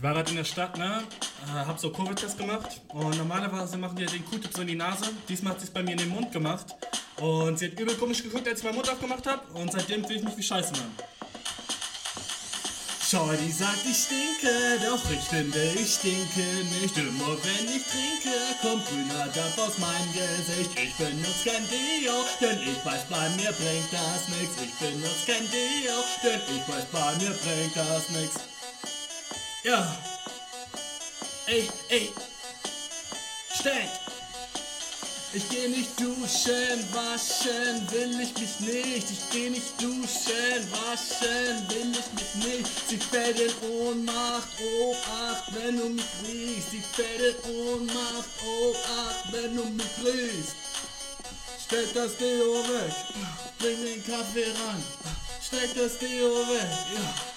Ich war gerade in der Stadt, ne? Äh, hab so Covid-Test gemacht. Und normalerweise machen die ja den Q-Tip so in die Nase. Diesmal hat sie es bei mir in den Mund gemacht. Und sie hat übel komisch geguckt, als ich meinen Mund aufgemacht habe. Und seitdem fühle ich mich wie Scheiße, Mann. Shorty sagt, ich stinke, doch ich finde, ich stinke nicht. Immer wenn ich trinke, kommt grüner Dampf aus meinem Gesicht. Ich benutze kein Deo, denn ich weiß, bei mir bringt das nix. Ich benutze kein Deo, denn ich weiß, bei mir bringt das nix. Ja. Ey, ey. Steck. Ich geh nicht duschen, waschen will ich mich nicht. Ich geh nicht duschen, waschen will ich mich nicht. Sie fällt in Ohnmacht, oh ach, wenn du mich riechst. Sie fällt in Ohnmacht, oh ach, wenn du mich riechst. Steck das Deo weg, bring den Kaffee ran. Steck das Deo weg,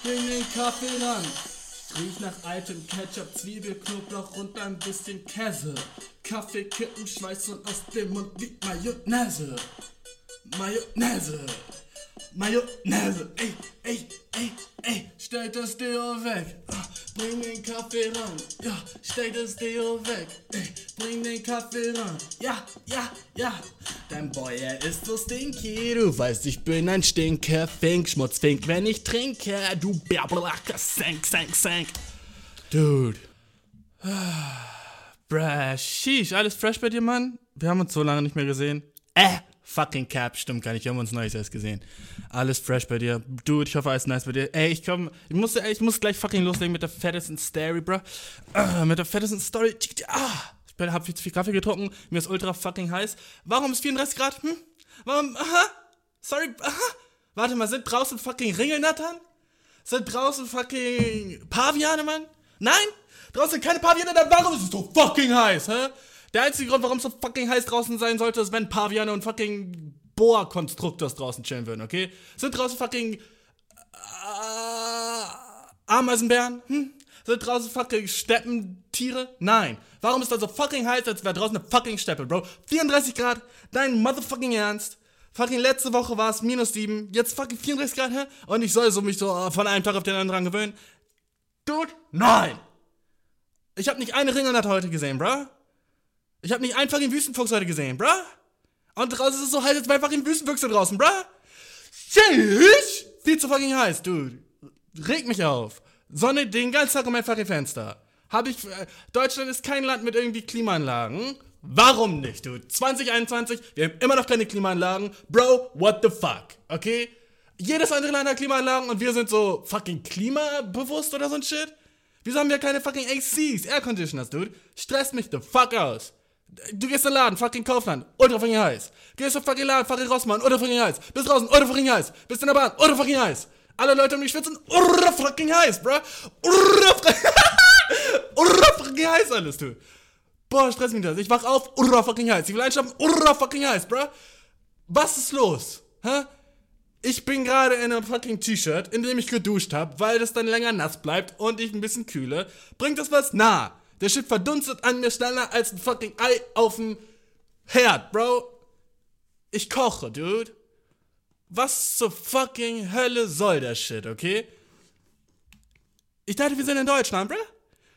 bring den Kaffee ran. Riech nach altem Ketchup, Zwiebel, Knoblauch und ein bisschen Käse. Kaffee, Kippen, Schweiß und aus dem Mund wie Mayonnaise. Mayonnaise. Mayonnaise. Ey, ey, ey, ey. Stell das Deo weg. Ah, bring den Kaffee ran. Ja, stell das Deo weg. Ey, bring den Kaffee ran. Ja, ja, ja. Dein Boy, er ist so stinky. Du weißt, ich bin ein Stinker. Fink, Schmutzfink, wenn ich trinke. Du Bärblacke, senk, senk, senk. Dude. Bruh, sheesh, alles fresh bei dir, Mann? Wir haben uns so lange nicht mehr gesehen. Äh, fucking Cap, stimmt gar nicht, wir haben uns neues erst gesehen. Alles fresh bei dir. Dude, ich hoffe, alles nice bei dir. Ey, ich komm, ich muss, ich muss gleich fucking loslegen mit der fettesten Story. Ah, mit der fettesten Story. Ah, ich bin, hab viel zu viel Kaffee getrunken, mir ist ultra fucking heiß. Warum ist 34 Grad? Hm? Warum, aha, sorry, aha. Warte mal, sind draußen fucking Ringelnattern? Sind draußen fucking Paviane, Mann? Nein? Draußen keine Paviane, dann warum ist es so fucking heiß, hä? Der einzige Grund, warum es so fucking heiß draußen sein sollte, ist, wenn Paviane und fucking Boa-Konstruktors draußen chillen würden, okay? Sind draußen fucking äh, Ameisenbären? Hm? Sind draußen fucking Steppentiere? Nein. Warum ist das so fucking heiß, als wäre draußen eine fucking Steppe, Bro? 34 Grad, dein motherfucking Ernst? Fucking letzte Woche war es minus 7, jetzt fucking 34 Grad, hä? Und ich soll so mich so äh, von einem Tag auf den anderen gewöhnen? Dude, nein! Ich hab nicht eine Ringelnatter heute gesehen, bruh. Ich hab nicht einen fucking Wüstenfuchs heute gesehen, bruh. Und draußen ist es so heiß, als wäre fucking Wüstenfüchse draußen, bruh. Sheesh! Viel zu fucking heiß, dude. Reg mich auf. Sonne den ganzen Tag um mein fucking Fenster. Hab ich. Äh, Deutschland ist kein Land mit irgendwie Klimaanlagen. Warum nicht, dude? 2021, wir haben immer noch keine Klimaanlagen. Bro, what the fuck? Okay? Jedes andere Land hat Klimaanlagen und wir sind so fucking klimabewusst oder so ein Shit? Wieso haben wir keine fucking ACs, Air Conditioners, dude? Stresst mich the fuck aus. Du gehst in den Laden, fucking Kaufland, ultra fucking heiß. Gehst in fucking Laden, fucking Rossmann, ultra fucking heiß. Bist draußen, ultra fucking heiß. Bist in der Bahn, ultra fucking heiß. Alle Leute um dich schwitzen, ultra fucking heiß, bruh. Ultra, ultra fucking heiß alles, du. Boah, stress mich das. Ich wach auf, ultra fucking heiß. Ich will einschlafen, ultra fucking heiß, bruh. Was ist los? Hä? Ich bin gerade in einem fucking T-Shirt, in dem ich geduscht habe, weil das dann länger nass bleibt und ich ein bisschen kühle. Bringt das was? Na. Der Shit verdunstet an mir schneller als ein fucking Ei auf dem Herd, Bro. Ich koche, dude. Was zur fucking Hölle soll der Shit, okay? Ich dachte, wir sind in Deutschland, bruh.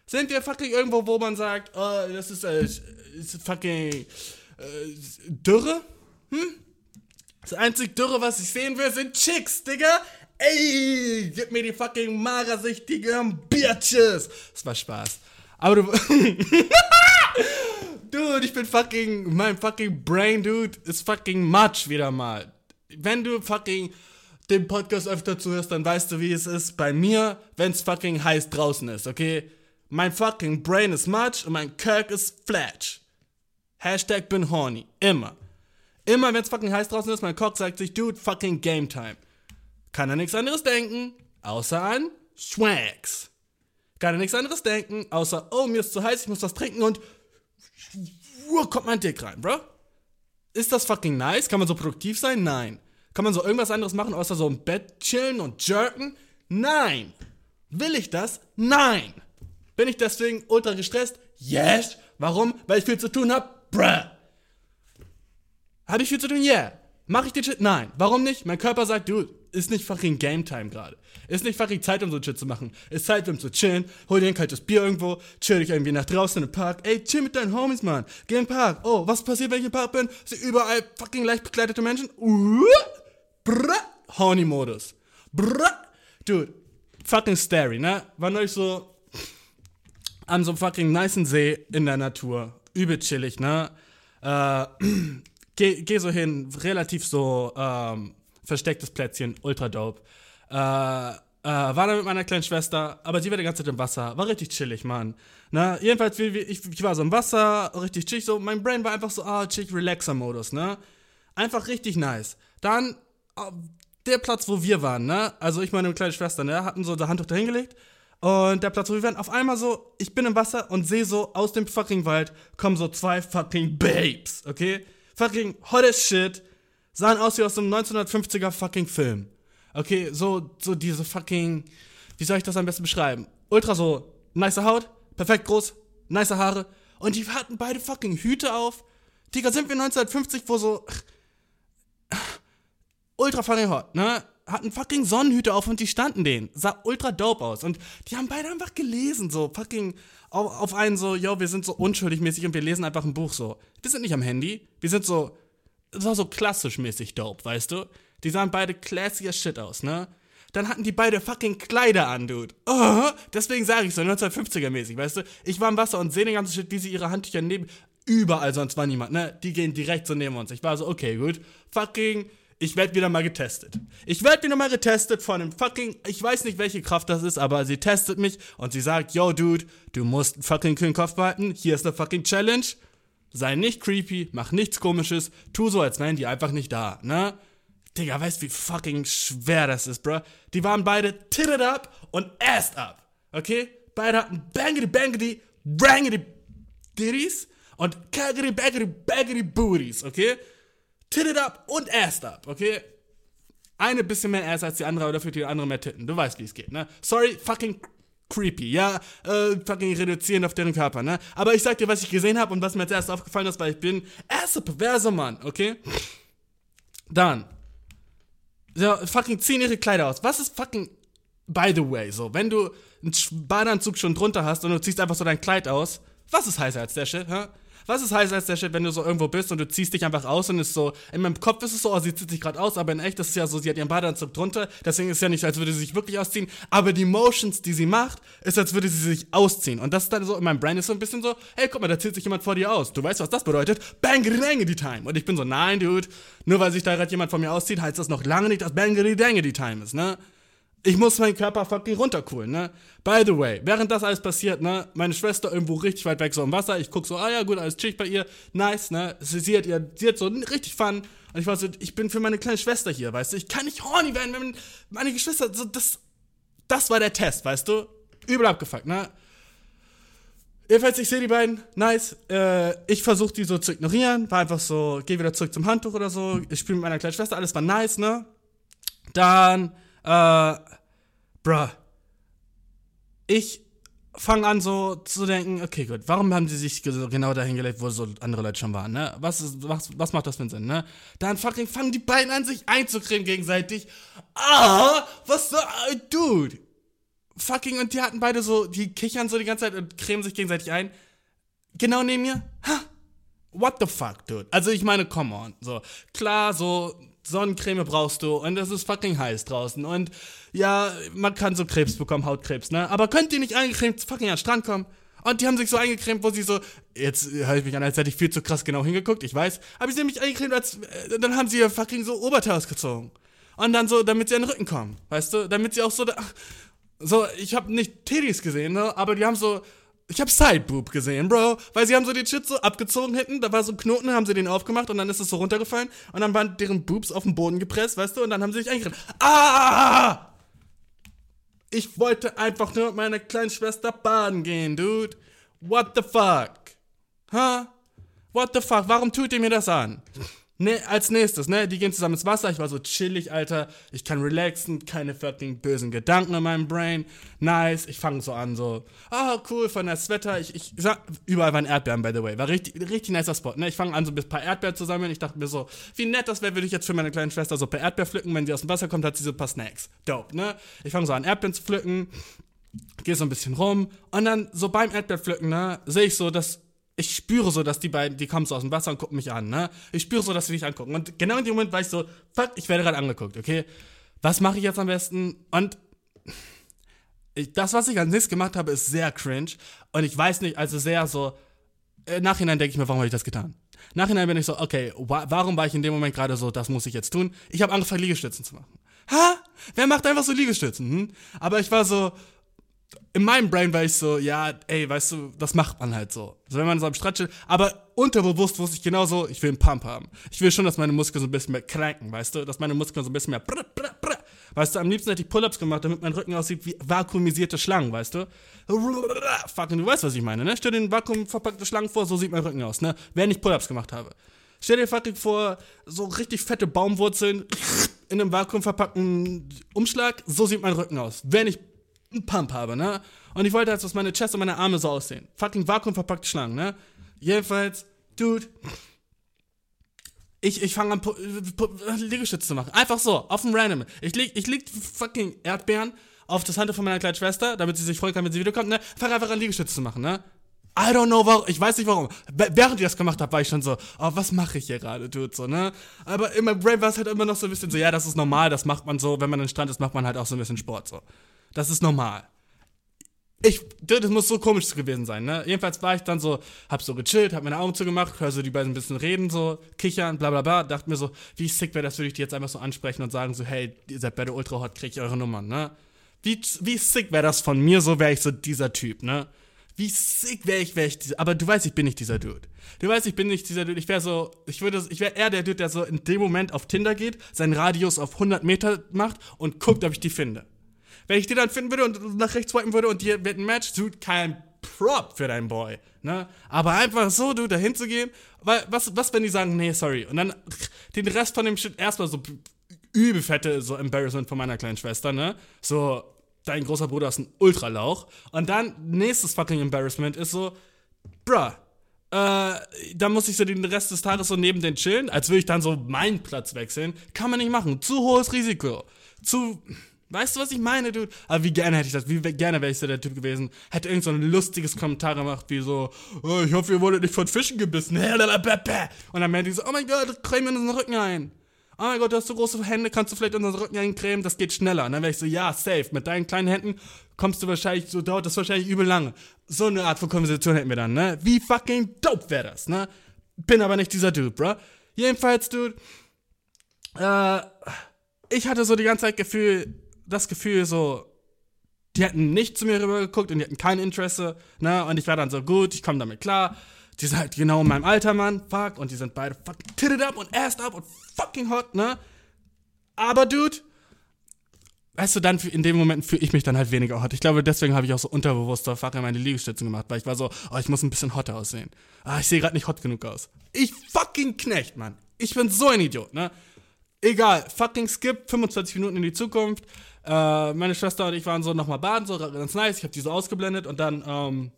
Sind wir fucking irgendwo, wo man sagt, oh, das ist, äh, ist fucking äh, Dürre? Hm? Das einzig Dürre, was ich sehen will, sind Chicks, Digga. Ey, gib mir die fucking magersichtigen Bitches. Das war Spaß. Aber du. dude, ich bin fucking. Mein fucking Brain, dude, ist fucking much wieder mal. Wenn du fucking den Podcast öfter zuhörst, dann weißt du, wie es ist bei mir, wenn es fucking heiß draußen ist, okay? Mein fucking Brain ist much und mein Kirk ist flatsch. Hashtag bin horny. Immer. Immer wenn es fucking heiß draußen ist, mein Cock sagt sich, dude, fucking Game Time. Kann er nichts anderes denken, außer an Schwags. Kann er nichts anderes denken, außer, oh, mir ist zu heiß, ich muss was trinken und kommt mein Dick rein, bro. Ist das fucking nice? Kann man so produktiv sein? Nein. Kann man so irgendwas anderes machen, außer so im Bett chillen und jerken? Nein. Will ich das? Nein. Bin ich deswegen ultra gestresst? Yes. Warum? Weil ich viel zu tun hab? Bruh. Hab ich viel zu tun? Yeah. Mach ich den Shit? Nein. Warum nicht? Mein Körper sagt, du, ist nicht fucking Game Time gerade. Ist nicht fucking Zeit, um so Shit zu machen. Ist Zeit, um zu chillen. Hol dir ein kaltes Bier irgendwo, chill dich irgendwie nach draußen den Park. Ey, chill mit deinen Homies, Mann. Geh in den Park. Oh, was passiert, wenn ich im Park bin? Sind überall fucking leicht bekleidete Menschen. Uh, brr, Horny-Modus. Brr. Dude, fucking scary, ne? War neulich so an so einem fucking nicen See in der Natur. Übel chillig, ne? Äh, geh, geh so hin, relativ so ähm, verstecktes Plätzchen, ultra dope. Äh, äh, war da mit meiner kleinen Schwester, aber sie war die ganze Zeit im Wasser. War richtig chillig, Mann. Na, jedenfalls, wie, wie, ich, ich war so im Wasser, richtig chillig, so, mein Brain war einfach so, ah, chillig, Relaxer-Modus, ne? Einfach richtig nice. Dann, äh, der Platz, wo wir waren, ne? Also ich meine kleine Schwester, ne? Hatten so das Handtuch dahingelegt. Und der Platz, wo wir waren, auf einmal so, ich bin im Wasser und sehe so, aus dem fucking Wald kommen so zwei fucking Babes, okay? Fucking hot as shit. Sahen aus wie aus einem 1950er fucking Film. Okay, so, so diese fucking, wie soll ich das am besten beschreiben? Ultra so, nice Haut, perfekt groß, nice Haare. Und die hatten beide fucking Hüte auf. Digga, sind wir 1950, wo so, ultra fucking hot, ne? Hatten fucking Sonnenhüte auf und die standen denen. Sah ultra dope aus. Und die haben beide einfach gelesen, so fucking auf, auf einen so, yo, wir sind so unschuldig mäßig und wir lesen einfach ein Buch so. Wir sind nicht am Handy. Wir sind so, das war so klassisch mäßig dope, weißt du? Die sahen beide classy as shit aus, ne? Dann hatten die beide fucking Kleider an, Dude. Oh, deswegen sage ich so, 1950er mäßig, weißt du? Ich war im Wasser und sehe den ganzen Shit, wie sie ihre Handtücher neben. Überall sonst war niemand, ne? Die gehen direkt so neben uns. Ich war so, okay, gut. Fucking ich werde wieder mal getestet. Ich werde wieder mal getestet von einem fucking, ich weiß nicht, welche Kraft das ist, aber sie testet mich und sie sagt, yo, Dude, du musst fucking kühlen Kopf behalten, hier ist eine fucking Challenge. Sei nicht creepy, mach nichts komisches, tu so, als wären die einfach nicht da, ne? Digga, weißt wie fucking schwer das ist, bro? Die waren beide titted up und assed up, okay? Beide hatten bangity bangity, brangity ditties und kaggity baggity baggity booties, okay? titted up und assed up, okay? Eine bisschen mehr Ass als die andere, aber dafür die andere mehr Titten. Du weißt, wie es geht, ne? Sorry, fucking creepy, ja? Äh, fucking reduzieren auf deren Körper, ne? Aber ich sag dir, was ich gesehen habe und was mir als erstes aufgefallen ist, weil ich bin erster perverser Mann, okay? Dann. Ja, fucking ziehen ihre Kleider aus. Was ist fucking. By the way, so, wenn du einen Badeanzug schon drunter hast und du ziehst einfach so dein Kleid aus, was ist heißer als der Shit, hä? Was ist heißer als der Shit, wenn du so irgendwo bist und du ziehst dich einfach aus und ist so, in meinem Kopf ist es so, oh, sie zieht sich gerade aus, aber in echt ist es ja so, sie hat ihren Badeanzug drunter, deswegen ist es ja nicht, als würde sie sich wirklich ausziehen, aber die Motions, die sie macht, ist, als würde sie sich ausziehen. Und das ist dann so, in meinem Brain ist so ein bisschen so, hey, guck mal, da zieht sich jemand vor dir aus. Du weißt, was das bedeutet? Bang, die Time. Und ich bin so, nein, Dude, nur weil sich da gerade jemand vor mir auszieht, heißt das noch lange nicht, dass Bang, die Time ist, ne? Ich muss meinen Körper fucking runtercoolen, ne? By the way, während das alles passiert, ne? Meine Schwester irgendwo richtig weit weg so im Wasser. Ich guck so, ah ja, gut, alles chillig bei ihr. Nice, ne? Sie, sie, hat, ihr, sie hat so richtig Fun. Und ich war so, ich bin für meine kleine Schwester hier, weißt du? Ich kann nicht horny werden, wenn meine Geschwister, so, das, das war der Test, weißt du? Übel abgefuckt, ne? Jedenfalls, ich sehe die beiden, nice. Äh, ich versuche die so zu ignorieren, war einfach so, geh wieder zurück zum Handtuch oder so. Ich spiele mit meiner kleinen Schwester, alles war nice, ne? Dann, äh, bruh, ich fange an so zu denken, okay, gut, warum haben sie sich genau dahin gelegt, wo so andere Leute schon waren, ne? Was, ist, was, was macht das für einen Sinn, ne? Dann fucking fangen die beiden an, sich einzucremen gegenseitig. Ah, was so, dude. Fucking, und die hatten beide so, die kichern so die ganze Zeit und cremen sich gegenseitig ein. Genau neben mir. Ha! What the fuck, dude? Also ich meine, come on. So, klar, so Sonnencreme brauchst du und es ist fucking heiß draußen und ja, man kann so Krebs bekommen, Hautkrebs, ne? Aber könnt ihr nicht eingecremt fucking an den Strand kommen? Und die haben sich so eingecremt, wo sie so, jetzt höre ich mich an, als hätte ich viel zu krass genau hingeguckt, ich weiß, aber sie haben mich eingecremt, als, äh, dann haben sie ihr fucking so Oberteil ausgezogen. Und dann so, damit sie an den Rücken kommen, weißt du? Damit sie auch so, ach, so, ich habe nicht Teddy's gesehen, ne? Aber die haben so, ich hab Sideboob gesehen, Bro. Weil sie haben so den Shit so abgezogen hinten, da war so ein Knoten, haben sie den aufgemacht und dann ist es so runtergefallen und dann waren deren Boobs auf den Boden gepresst, weißt du, und dann haben sie sich eingegriffen. Ah! Ich wollte einfach nur mit meiner kleinen Schwester baden gehen, dude. What the fuck? Huh? What the fuck? Warum tut ihr mir das an? Ne, als nächstes, ne, die gehen zusammen ins Wasser. Ich war so chillig, Alter. Ich kann relaxen, keine fucking bösen Gedanken in meinem Brain. Nice. Ich fange so an, so, ah, oh, cool, von das Wetter. Ich, ich sag, überall waren Erdbeeren, by the way. War richtig, richtig nicer Spot, ne. Ich fange an, so ein paar Erdbeeren zu sammeln. Ich dachte mir so, wie nett das wäre, würde ich jetzt für meine kleine Schwester so paar Erdbeeren pflücken. Wenn sie aus dem Wasser kommt, hat sie so ein paar Snacks. Dope, ne. Ich fange so an, Erdbeeren zu pflücken. Gehe so ein bisschen rum. Und dann, so beim Erdbeerpflücken, ne, sehe ich so, dass ich spüre so, dass die beiden, die kommen so aus dem Wasser und gucken mich an, ne? Ich spüre so, dass sie mich angucken. Und genau in dem Moment war ich so, fuck, ich werde gerade angeguckt, okay? Was mache ich jetzt am besten? Und ich, das, was ich als nächstes gemacht habe, ist sehr cringe. Und ich weiß nicht, also sehr so, äh, Nachhinein denke ich mir, warum habe ich das getan? Nachhinein bin ich so, okay, wa warum war ich in dem Moment gerade so, das muss ich jetzt tun? Ich habe angefangen, Liegestützen zu machen. Ha? Wer macht einfach so Liegestützen? Hm? Aber ich war so, in meinem Brain war ich so, ja, ey, weißt du, das macht man halt so. Also wenn man so am Strand steht, aber unterbewusst wusste ich genauso, ich will einen Pump haben. Ich will schon, dass meine Muskeln so ein bisschen mehr cranken, weißt du, dass meine Muskeln so ein bisschen mehr brr, brr, brr. Weißt du, am liebsten hätte ich Pull-Ups gemacht, damit mein Rücken aussieht wie vakuumisierte Schlangen, weißt du? Fucking, du weißt, was ich meine, ne? Stell dir den vakuumverpackte Schlangen vor, so sieht mein Rücken aus, ne? Wenn ich Pull-Ups gemacht habe. Stell dir fucking vor, so richtig fette Baumwurzeln in einem vakuumverpackten Umschlag, so sieht mein Rücken aus. Wenn ich einen Pump habe, ne? Und ich wollte dass meine Chest und meine Arme so aussehen. Fucking vakuumverpackte Schlangen, ne? Jedenfalls, Dude, ich, ich fange an, Liegestütze zu machen. Einfach so, auf dem Random. Ich leg, ich leg fucking Erdbeeren auf das Handtuch von meiner kleinen Schwester, damit sie sich freuen kann, wenn sie wiederkommt, ne? Fange einfach an, Liegestütze zu machen, ne? I don't know warum, ich weiß nicht warum. Während ich das gemacht habe, war ich schon so, oh, was mache ich hier gerade, Dude, so, ne? Aber in meinem Brain war es halt immer noch so ein bisschen so, ja, das ist normal, das macht man so, wenn man am Strand ist, macht man halt auch so ein bisschen Sport, so. Das ist normal. Ich, das muss so komisch gewesen sein, ne? Jedenfalls war ich dann so, hab so gechillt, hab meine Augen zugemacht, hör so die beiden ein bisschen reden, so, kichern, bla bla bla, dachte mir so, wie sick wäre das, würde ich die jetzt einfach so ansprechen und sagen so, hey, ihr seid beide ultra hot, krieg ich eure Nummern, ne? Wie, wie sick wäre das von mir, so wäre ich so dieser Typ, ne? Wie sick wäre ich, wäre ich dieser, aber du weißt, ich bin nicht dieser Dude. Du weißt, ich bin nicht dieser Dude, ich wäre so, ich würde, ich wäre eher der Dude, der so in dem Moment auf Tinder geht, seinen Radius auf 100 Meter macht und guckt, ob ich die finde. Wenn ich die dann finden würde und nach rechts swipen würde und die wird ein Match, du, kein Prop für deinen Boy. Ne? Aber einfach so, du, dahin zu gehen, weil, was, was, wenn die sagen, nee, sorry, und dann den Rest von dem Shit erstmal so übel fette so Embarrassment von meiner kleinen Schwester, ne? So, dein großer Bruder ist ein Ultralauch. Und dann, nächstes fucking Embarrassment ist so, bruh, äh, dann muss ich so den Rest des Tages so neben den chillen, als würde ich dann so meinen Platz wechseln. Kann man nicht machen. Zu hohes Risiko. Zu, Weißt du, was ich meine, Dude? Aber wie gerne hätte ich das, wie gerne wäre ich so der Typ gewesen. Hätte irgend so ein lustiges Kommentar gemacht, wie so, oh, ich hoffe, ihr wurdet nicht von Fischen gebissen. Und dann meinte ich so, oh mein Gott, creme in unseren Rücken ein. Oh mein Gott, du hast so große Hände, kannst du vielleicht unseren Rücken eincremen? Das geht schneller. Und dann wäre ich so, ja, safe. Mit deinen kleinen Händen kommst du wahrscheinlich, so dauert das wahrscheinlich übel lange. So eine Art von Konversation hätten wir dann, ne? Wie fucking dope wäre das, ne? Bin aber nicht dieser Dude, bro. Jedenfalls, Dude, äh, ich hatte so die ganze Zeit Gefühl, das Gefühl, so, die hätten nicht zu mir rüber geguckt und die hatten kein Interesse, ne? Und ich war dann so, gut, ich komme damit klar. Die sind halt genau in meinem Alter, Mann, fuck. Und die sind beide fucking titted up und assed up und fucking hot, ne? Aber, Dude, weißt du, dann in dem Moment fühle ich mich dann halt weniger hot. Ich glaube, deswegen habe ich auch so unterbewusst fucking meine Liegestützen gemacht, weil ich war so, oh, ich muss ein bisschen hotter aussehen. Ah, ich sehe gerade nicht hot genug aus. Ich fucking Knecht, Mann. Ich bin so ein Idiot, ne? Egal, fucking skip, 25 Minuten in die Zukunft. Äh, meine Schwester und ich waren so nochmal baden, so ganz nice. Ich habe die so ausgeblendet und dann ähm,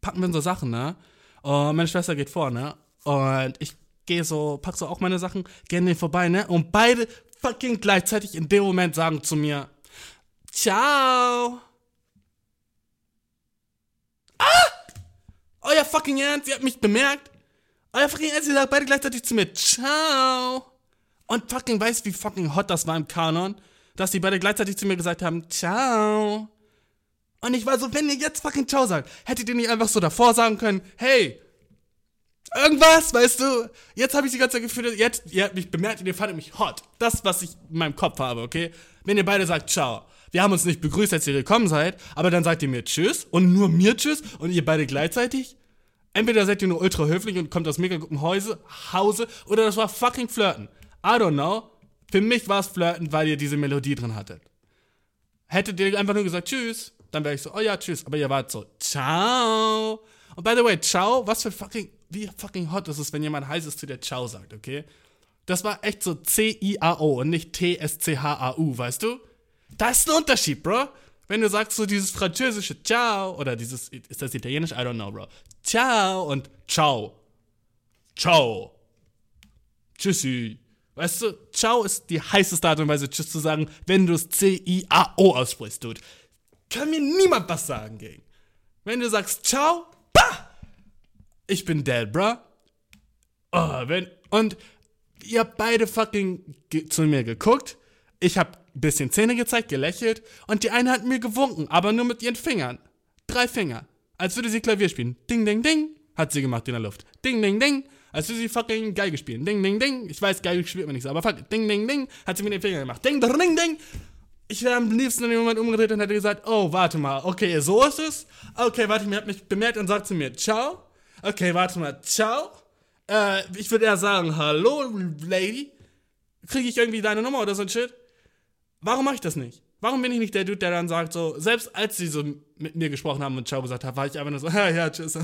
packen wir so Sachen, ne? Und meine Schwester geht vor, ne? Und ich gehe so, pack so auch meine Sachen, gehe an denen vorbei, ne? Und beide fucking gleichzeitig in dem Moment sagen zu mir, Ciao. Ah! Euer fucking Ernst, ihr habt mich bemerkt. Euer fucking Ernst, ihr sagt beide gleichzeitig zu mir, Ciao. Und fucking weißt, wie fucking hot das war im Kanon dass die beide gleichzeitig zu mir gesagt haben, ciao. Und ich war so, wenn ihr jetzt fucking ciao sagt, hättet ihr nicht einfach so davor sagen können, hey, irgendwas, weißt du? Jetzt habe ich die ganze Zeit gefühlt, jetzt, ihr habt mich bemerkt und ihr fandet mich hot. Das, was ich in meinem Kopf habe, okay? Wenn ihr beide sagt, ciao. Wir haben uns nicht begrüßt, als ihr gekommen seid, aber dann sagt ihr mir Tschüss und nur mir Tschüss und ihr beide gleichzeitig. Entweder seid ihr nur ultra höflich und kommt aus mega guten Hause, Hause oder das war fucking Flirten. I don't know. Für mich war es Flirten, weil ihr diese Melodie drin hattet. Hättet ihr einfach nur gesagt Tschüss, dann wäre ich so, oh ja, tschüss. Aber ihr wart so, ciao. Und by the way, ciao, was für fucking wie fucking hot ist es, wenn jemand Heißes zu dir Ciao sagt, okay? Das war echt so C-I-A-O und nicht T-S-C-H-A-U, weißt du? Da ist ein Unterschied, Bro. Wenn du sagst so dieses französische Ciao oder dieses, ist das italienisch? I don't know, Bro. Ciao und Ciao. Ciao. Tschüssi. Weißt du, Ciao ist die heißeste Art und Weise, Tschüss zu sagen, wenn du es C-I-A-O aussprichst, Dude. Kann mir niemand was sagen gegen. Wenn du sagst Ciao, bah! Ich bin dead, bruh. Oh, wenn, und ihr habt beide fucking zu mir geguckt. Ich hab ein bisschen Zähne gezeigt, gelächelt und die eine hat mir gewunken, aber nur mit ihren Fingern. Drei Finger. Als würde sie Klavier spielen. Ding, ding, ding. Hat sie gemacht in der Luft. Ding, ding, ding. Als würde sie fucking Geige spielen. Ding, ding, ding. Ich weiß, Geige spielt man nicht so, aber fuck. Ding, ding, ding. Hat sie mit den Fingern gemacht. Ding, ding, ding, ding. Ich wäre am liebsten in dem Moment umgedreht und hätte gesagt, oh, warte mal, okay, so ist es. Okay, warte, mir hat mich bemerkt und sagt zu mir, ciao. Okay, warte mal, ciao. Äh, ich würde eher sagen, hallo, Lady. Kriege ich irgendwie deine Nummer oder so ein Shit? Warum mache ich das nicht? Warum bin ich nicht der Dude, der dann sagt so, selbst als sie so mit mir gesprochen haben und Ciao gesagt haben, war ich einfach nur so, ja, ja, tschüss.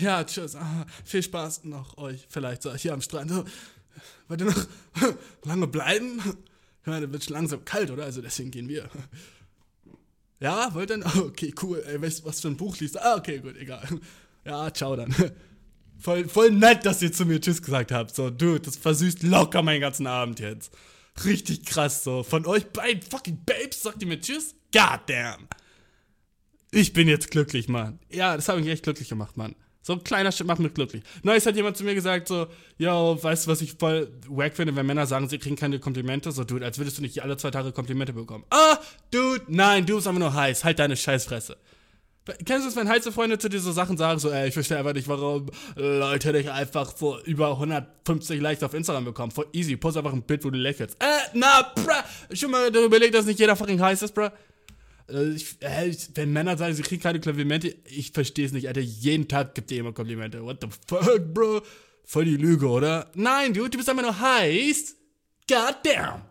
Ja, tschüss. Ah, viel Spaß noch euch vielleicht hier am Strand. Wollt ihr noch lange bleiben? Ich meine, wird schon langsam kalt, oder? Also deswegen gehen wir. Ja, wollt ihr? Okay, cool. Ey, was für ein Buch liest Ah, okay, gut, egal. Ja, ciao dann. Voll, voll nett, dass ihr zu mir Tschüss gesagt habt. So, dude, das versüßt locker meinen ganzen Abend jetzt. Richtig krass, so. Von euch beiden fucking Babes sagt ihr mir Tschüss? Goddamn. Ich bin jetzt glücklich, Mann. Ja, das hat mich echt glücklich gemacht, Mann. So ein kleiner Shit macht mich glücklich. Neues hat jemand zu mir gesagt, so, yo, weißt du, was ich voll wack finde, wenn Männer sagen, sie kriegen keine Komplimente? So, Dude, als würdest du nicht alle zwei Tage Komplimente bekommen. Ah, Dude, nein, du bist einfach nur heiß. Halt deine Scheißfresse. Kennst du es, wenn heiße Freunde zu dir so Sachen sagen, so, ey, ich verstehe einfach nicht, warum Leute dich einfach vor über 150 Likes auf Instagram bekommen. Voll easy, post einfach ein Bild, wo du lächelst. Äh, na, bruh, schon mal darüber überlegt, dass nicht jeder fucking heiß ist, bruh. Äh, ich, äh, wenn Männer sagen, sie kriegen keine Komplimente, ich verstehe es nicht, Alter. Jeden Tag gibt dir jemand Komplimente. What the fuck, bro? Voll die Lüge, oder? Nein, Dude, du bist einfach nur heiß. God damn.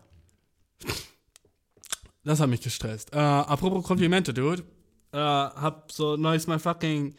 Das hat mich gestresst. Äh, apropos Komplimente, Dude. Äh, hab so neues mal fucking.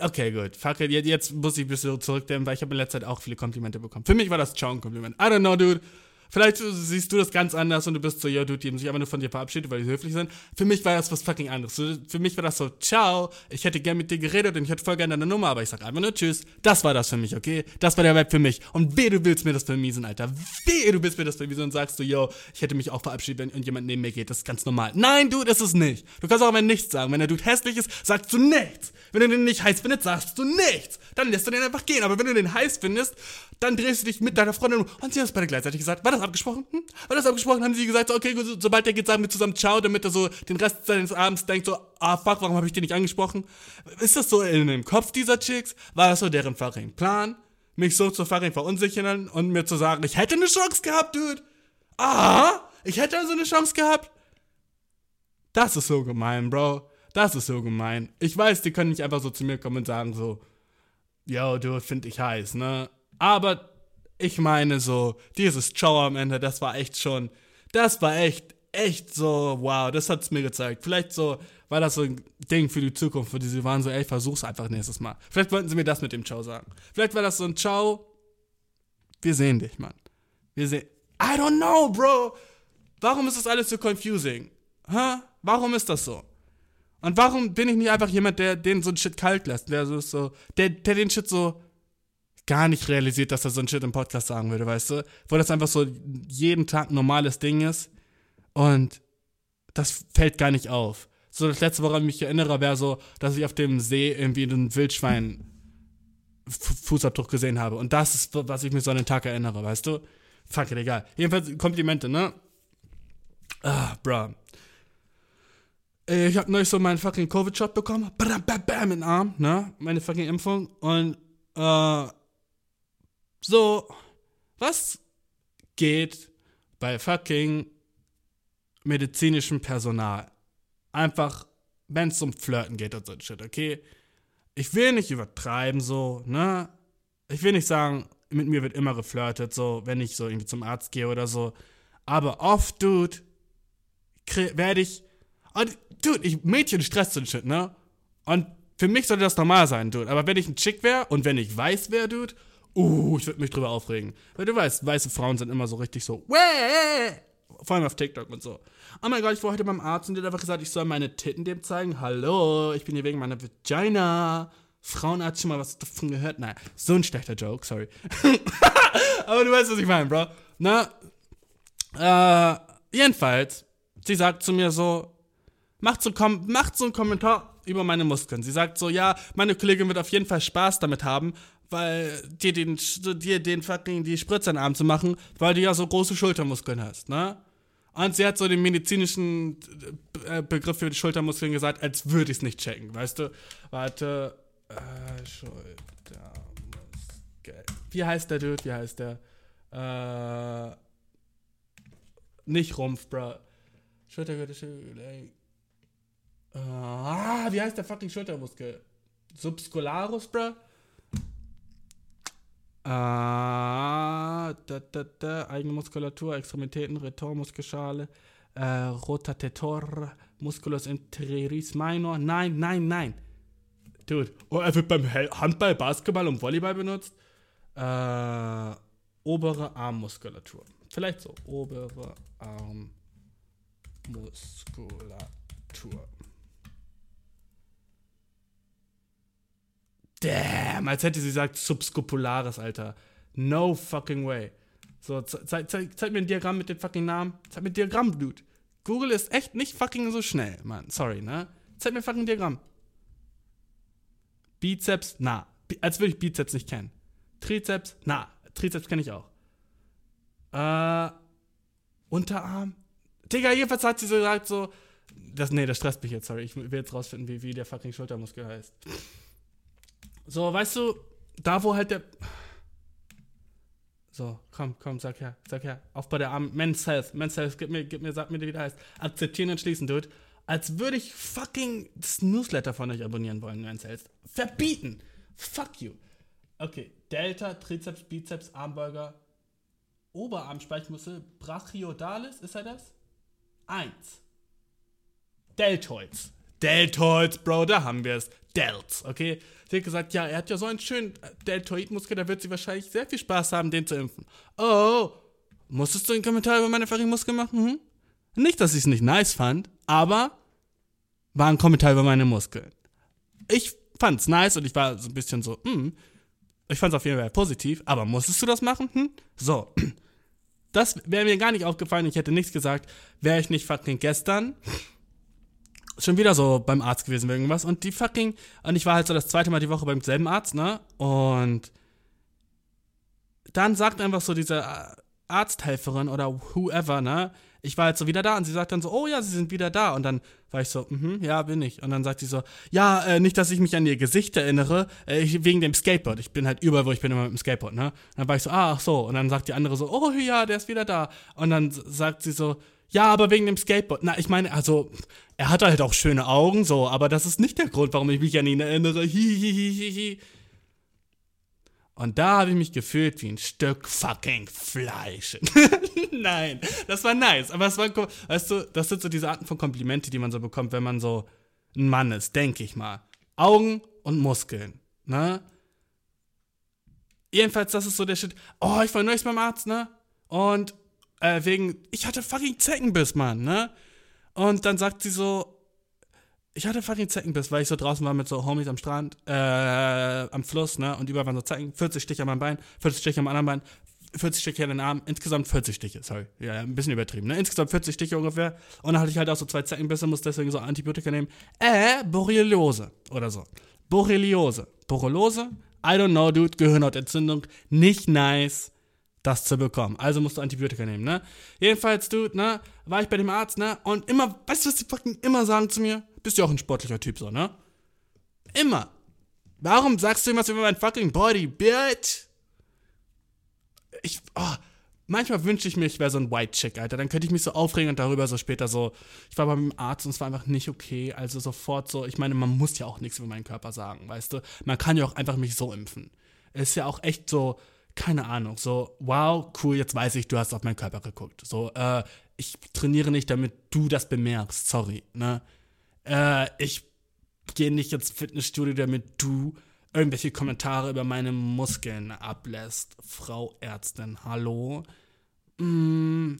Okay, gut. Fuck it. Jetzt muss ich ein bisschen zurückdenken, weil ich habe in letzter Zeit auch viele Komplimente bekommen. Für mich war das Ciao ein Kompliment. I don't know, dude. Vielleicht siehst du das ganz anders und du bist so, ja, Dude, die haben sich einfach nur von dir verabschiedet, weil die höflich sind. Für mich war das was fucking anderes. Für mich war das so, ciao, ich hätte gern mit dir geredet und ich hätte voll gerne deine Nummer, aber ich sag einfach nur tschüss. Das war das für mich, okay? Das war der Web für mich. Und weh, du willst mir das vermiesen, Alter. Weh, du willst mir das vermiesen und sagst du, yo, ich hätte mich auch verabschiedet, wenn irgendjemand neben mir geht. Das ist ganz normal. Nein, Dude, ist es nicht. Du kannst auch immer nichts sagen. Wenn der Dude hässlich ist, sagst du nichts. Wenn du den nicht heiß findest, sagst du nichts. Dann lässt du den einfach gehen. Aber wenn du den heiß findest, dann drehst du dich mit deiner Freundin um. Und sie haben es beide gleichzeitig gesagt. War das abgesprochen? Hm? War das abgesprochen? Haben sie gesagt, so, okay, gut, sobald der geht, sagen wir zusammen Ciao, damit er so den Rest seines Abends denkt, so, ah, fuck, warum habe ich den nicht angesprochen? Ist das so in dem Kopf dieser Chicks? War das so deren fucking Plan? Mich so zu fucking verunsichern und mir zu sagen, ich hätte eine Chance gehabt, Dude. Ah, ich hätte also eine Chance gehabt. Das ist so gemein, Bro. Das ist so gemein. Ich weiß, die können nicht einfach so zu mir kommen und sagen so, yo, du find ich heiß, ne? Aber ich meine so, dieses Ciao am Ende, das war echt schon, das war echt, echt so, wow, das hat's mir gezeigt. Vielleicht so, war das so ein Ding für die Zukunft, wo die sie waren so, ey, versuch's einfach nächstes Mal. Vielleicht wollten sie mir das mit dem Ciao sagen. Vielleicht war das so ein Ciao, wir sehen dich, Mann. Wir sehen, I don't know, Bro. Warum ist das alles so confusing? Hä? Warum ist das so? Und warum bin ich nicht einfach jemand, der den so ein Shit kalt lässt, der so, so der, der den Shit so gar nicht realisiert, dass er so ein Shit im Podcast sagen würde, weißt du? Wo das einfach so jeden Tag ein normales Ding ist und das fällt gar nicht auf. So das letzte, woran ich mich erinnere, wäre so, dass ich auf dem See irgendwie einen Wildschwein Fußabdruck gesehen habe. Und das ist, was ich mir so an den Tag erinnere, weißt du? Fuck it, egal. Jedenfalls Komplimente, ne? Ah, bruh. Äh, ich habe neulich so meinen fucking Covid-Shot bekommen. Bam, bam, bam, in den Arm, ne? Meine fucking Impfung. Und, äh, so, was geht bei fucking medizinischem Personal? Einfach, wenn es um Flirten geht und so shit, okay? Ich will nicht übertreiben, so, ne? Ich will nicht sagen, mit mir wird immer geflirtet, so, wenn ich so irgendwie zum Arzt gehe oder so. Aber oft, Dude, werde ich und, dude, ich, Mädchen stresst und shit, ne? Und Für mich sollte das normal sein, Dude. Aber wenn ich ein Chick wäre und wenn ich weiß wer, Dude, uh, ich würde mich drüber aufregen. Weil du weißt, weiße Frauen sind immer so richtig so, Wäh! vor allem auf TikTok und so. Oh mein Gott, ich war heute beim Arzt und der hat einfach gesagt, ich soll meine Titten dem zeigen. Hallo, ich bin hier wegen meiner Vagina. Frauenarzt, schon mal was davon gehört? Nein, so ein schlechter Joke, sorry. Aber du weißt, was ich meine, Bro. Na, äh, jedenfalls, sie sagt zu mir so, macht so, macht so einen Kommentar über meine Muskeln. Sie sagt so, ja, meine Kollegin wird auf jeden Fall Spaß damit haben, weil dir den, dir den fucking die Spritze in den Arm zu machen, weil du ja so große Schultermuskeln hast, ne? Und sie hat so den medizinischen äh, Begriff für die Schultermuskeln gesagt, als würde ich es nicht checken, weißt du? Warte, äh, Schultermuskel. Wie heißt der Dude? Wie heißt der? Äh, nicht Rumpf, bro. Schultergürtel, Schulter. Äh, ah, wie heißt der fucking Schultermuskel? Subscularis, bro? Äh, da, da, da, eigene Muskulatur, Extremitäten, Retormuskelschale, äh, Rotator, Musculus interioris minor. Nein, nein, nein. Dude, oh, er wird beim Handball, Basketball und Volleyball benutzt. Äh, obere Armmuskulatur. Vielleicht so. Obere Armmuskulatur. Damn, als hätte sie gesagt Subscopularis, Alter. No fucking way. So, zeig, zeig, zeig mir ein Diagramm mit dem fucking Namen. Zeig mir ein Diagramm, Dude. Google ist echt nicht fucking so schnell, Mann. Sorry, ne? Zeig mir fucking Diagramm. Bizeps, na. Als würde ich Bizeps nicht kennen. Trizeps, na. Trizeps kenne ich auch. Äh, Unterarm. Digga, jedenfalls hat sie so gesagt, so. Das, nee, das stresst mich jetzt, sorry. Ich will jetzt rausfinden, wie, wie der fucking Schultermuskel heißt. So, weißt du, da wo halt der. So, komm, komm, sag her, sag her. Auf bei der Arm. Men's Health, Men's Health, gib mir, gib mir, sag mir, wie der heißt. Akzeptieren und schließen, Dude als würde ich fucking das Newsletter von euch abonnieren wollen, es heißt. Verbieten! Fuck you! Okay, Delta, Trizeps, Bizeps, Armbeuger, Oberarmspeichmuskel, Brachiodalis, ist er das? Eins. Deltoids. Deltoids, Bro, da haben wir es. Delts, okay? Sie hat gesagt, ja, er hat ja so einen schönen Deltoidmuskel, da wird sie wahrscheinlich sehr viel Spaß haben, den zu impfen. Oh, musstest du einen Kommentar über meine Muskel machen? Hm? Nicht, dass ich es nicht nice fand, aber war ein Kommentar über meine Muskeln. Ich fand's nice und ich war so ein bisschen so, hm, ich fand's auf jeden Fall positiv, aber musstest du das machen? Hm? So. Das wäre mir gar nicht aufgefallen, ich hätte nichts gesagt, wäre ich nicht fucking gestern schon wieder so beim Arzt gewesen wegen irgendwas und die fucking und ich war halt so das zweite Mal die Woche beim selben Arzt, ne? Und dann sagt einfach so diese Arzthelferin oder whoever, ne? ich war halt so wieder da und sie sagt dann so, oh ja, sie sind wieder da. Und dann war ich so, mhm, ja, bin ich. Und dann sagt sie so, ja, äh, nicht, dass ich mich an ihr Gesicht erinnere, äh, ich, wegen dem Skateboard. Ich bin halt überall, wo ich bin, immer mit dem Skateboard, ne? Und dann war ich so, ah, ach so. Und dann sagt die andere so, oh ja, der ist wieder da. Und dann sagt sie so, ja, aber wegen dem Skateboard. Na, ich meine, also, er hat halt auch schöne Augen, so, aber das ist nicht der Grund, warum ich mich an ihn erinnere. Hihihihi. Und da habe ich mich gefühlt wie ein Stück fucking Fleisch. Nein, das war nice. Aber es war, weißt du, das sind so diese Arten von Komplimente, die man so bekommt, wenn man so ein Mann ist, denke ich mal. Augen und Muskeln, ne? Jedenfalls, das ist so der Shit. Oh, ich war neulich beim Arzt, ne? Und äh, wegen, ich hatte fucking Zeckenbiss, Mann, ne? Und dann sagt sie so, ich hatte fucking Zeckenbiss, weil ich so draußen war mit so Homies am Strand, äh, am Fluss, ne? Und überall waren so Zecken, 40 Stiche an meinem Bein, 40 Stiche am anderen Bein, 40 Stiche an den Arm, insgesamt 40 Stiche, sorry. Ja, ein bisschen übertrieben, ne? Insgesamt 40 Stiche ungefähr. Und dann hatte ich halt auch so zwei Zeckenbisse, musste deswegen so Antibiotika nehmen. Äh, Borreliose oder so. Borreliose. Borreliose? I don't know, dude. Gehirnhautentzündung. Nicht nice das zu bekommen. Also musst du Antibiotika nehmen, ne? Jedenfalls, dude, ne, war ich bei dem Arzt, ne? Und immer, weißt du, was die fucking immer sagen zu mir? Bist ja auch ein sportlicher Typ, so, ne? Immer. Warum sagst du immer was über mein fucking Body, bitch? Ich, oh, manchmal wünsche ich mir, ich wäre so ein White Chick, Alter. Dann könnte ich mich so aufregen und darüber so später so. Ich war beim Arzt und es war einfach nicht okay. Also sofort so. Ich meine, man muss ja auch nichts über meinen Körper sagen, weißt du? Man kann ja auch einfach mich so impfen. Ist ja auch echt so keine Ahnung, so, wow, cool, jetzt weiß ich, du hast auf meinen Körper geguckt. So, äh, ich trainiere nicht, damit du das bemerkst, sorry, ne? Äh, ich geh nicht ins Fitnessstudio, damit du irgendwelche Kommentare über meine Muskeln ablässt. Frau Ärztin, hallo? Mm,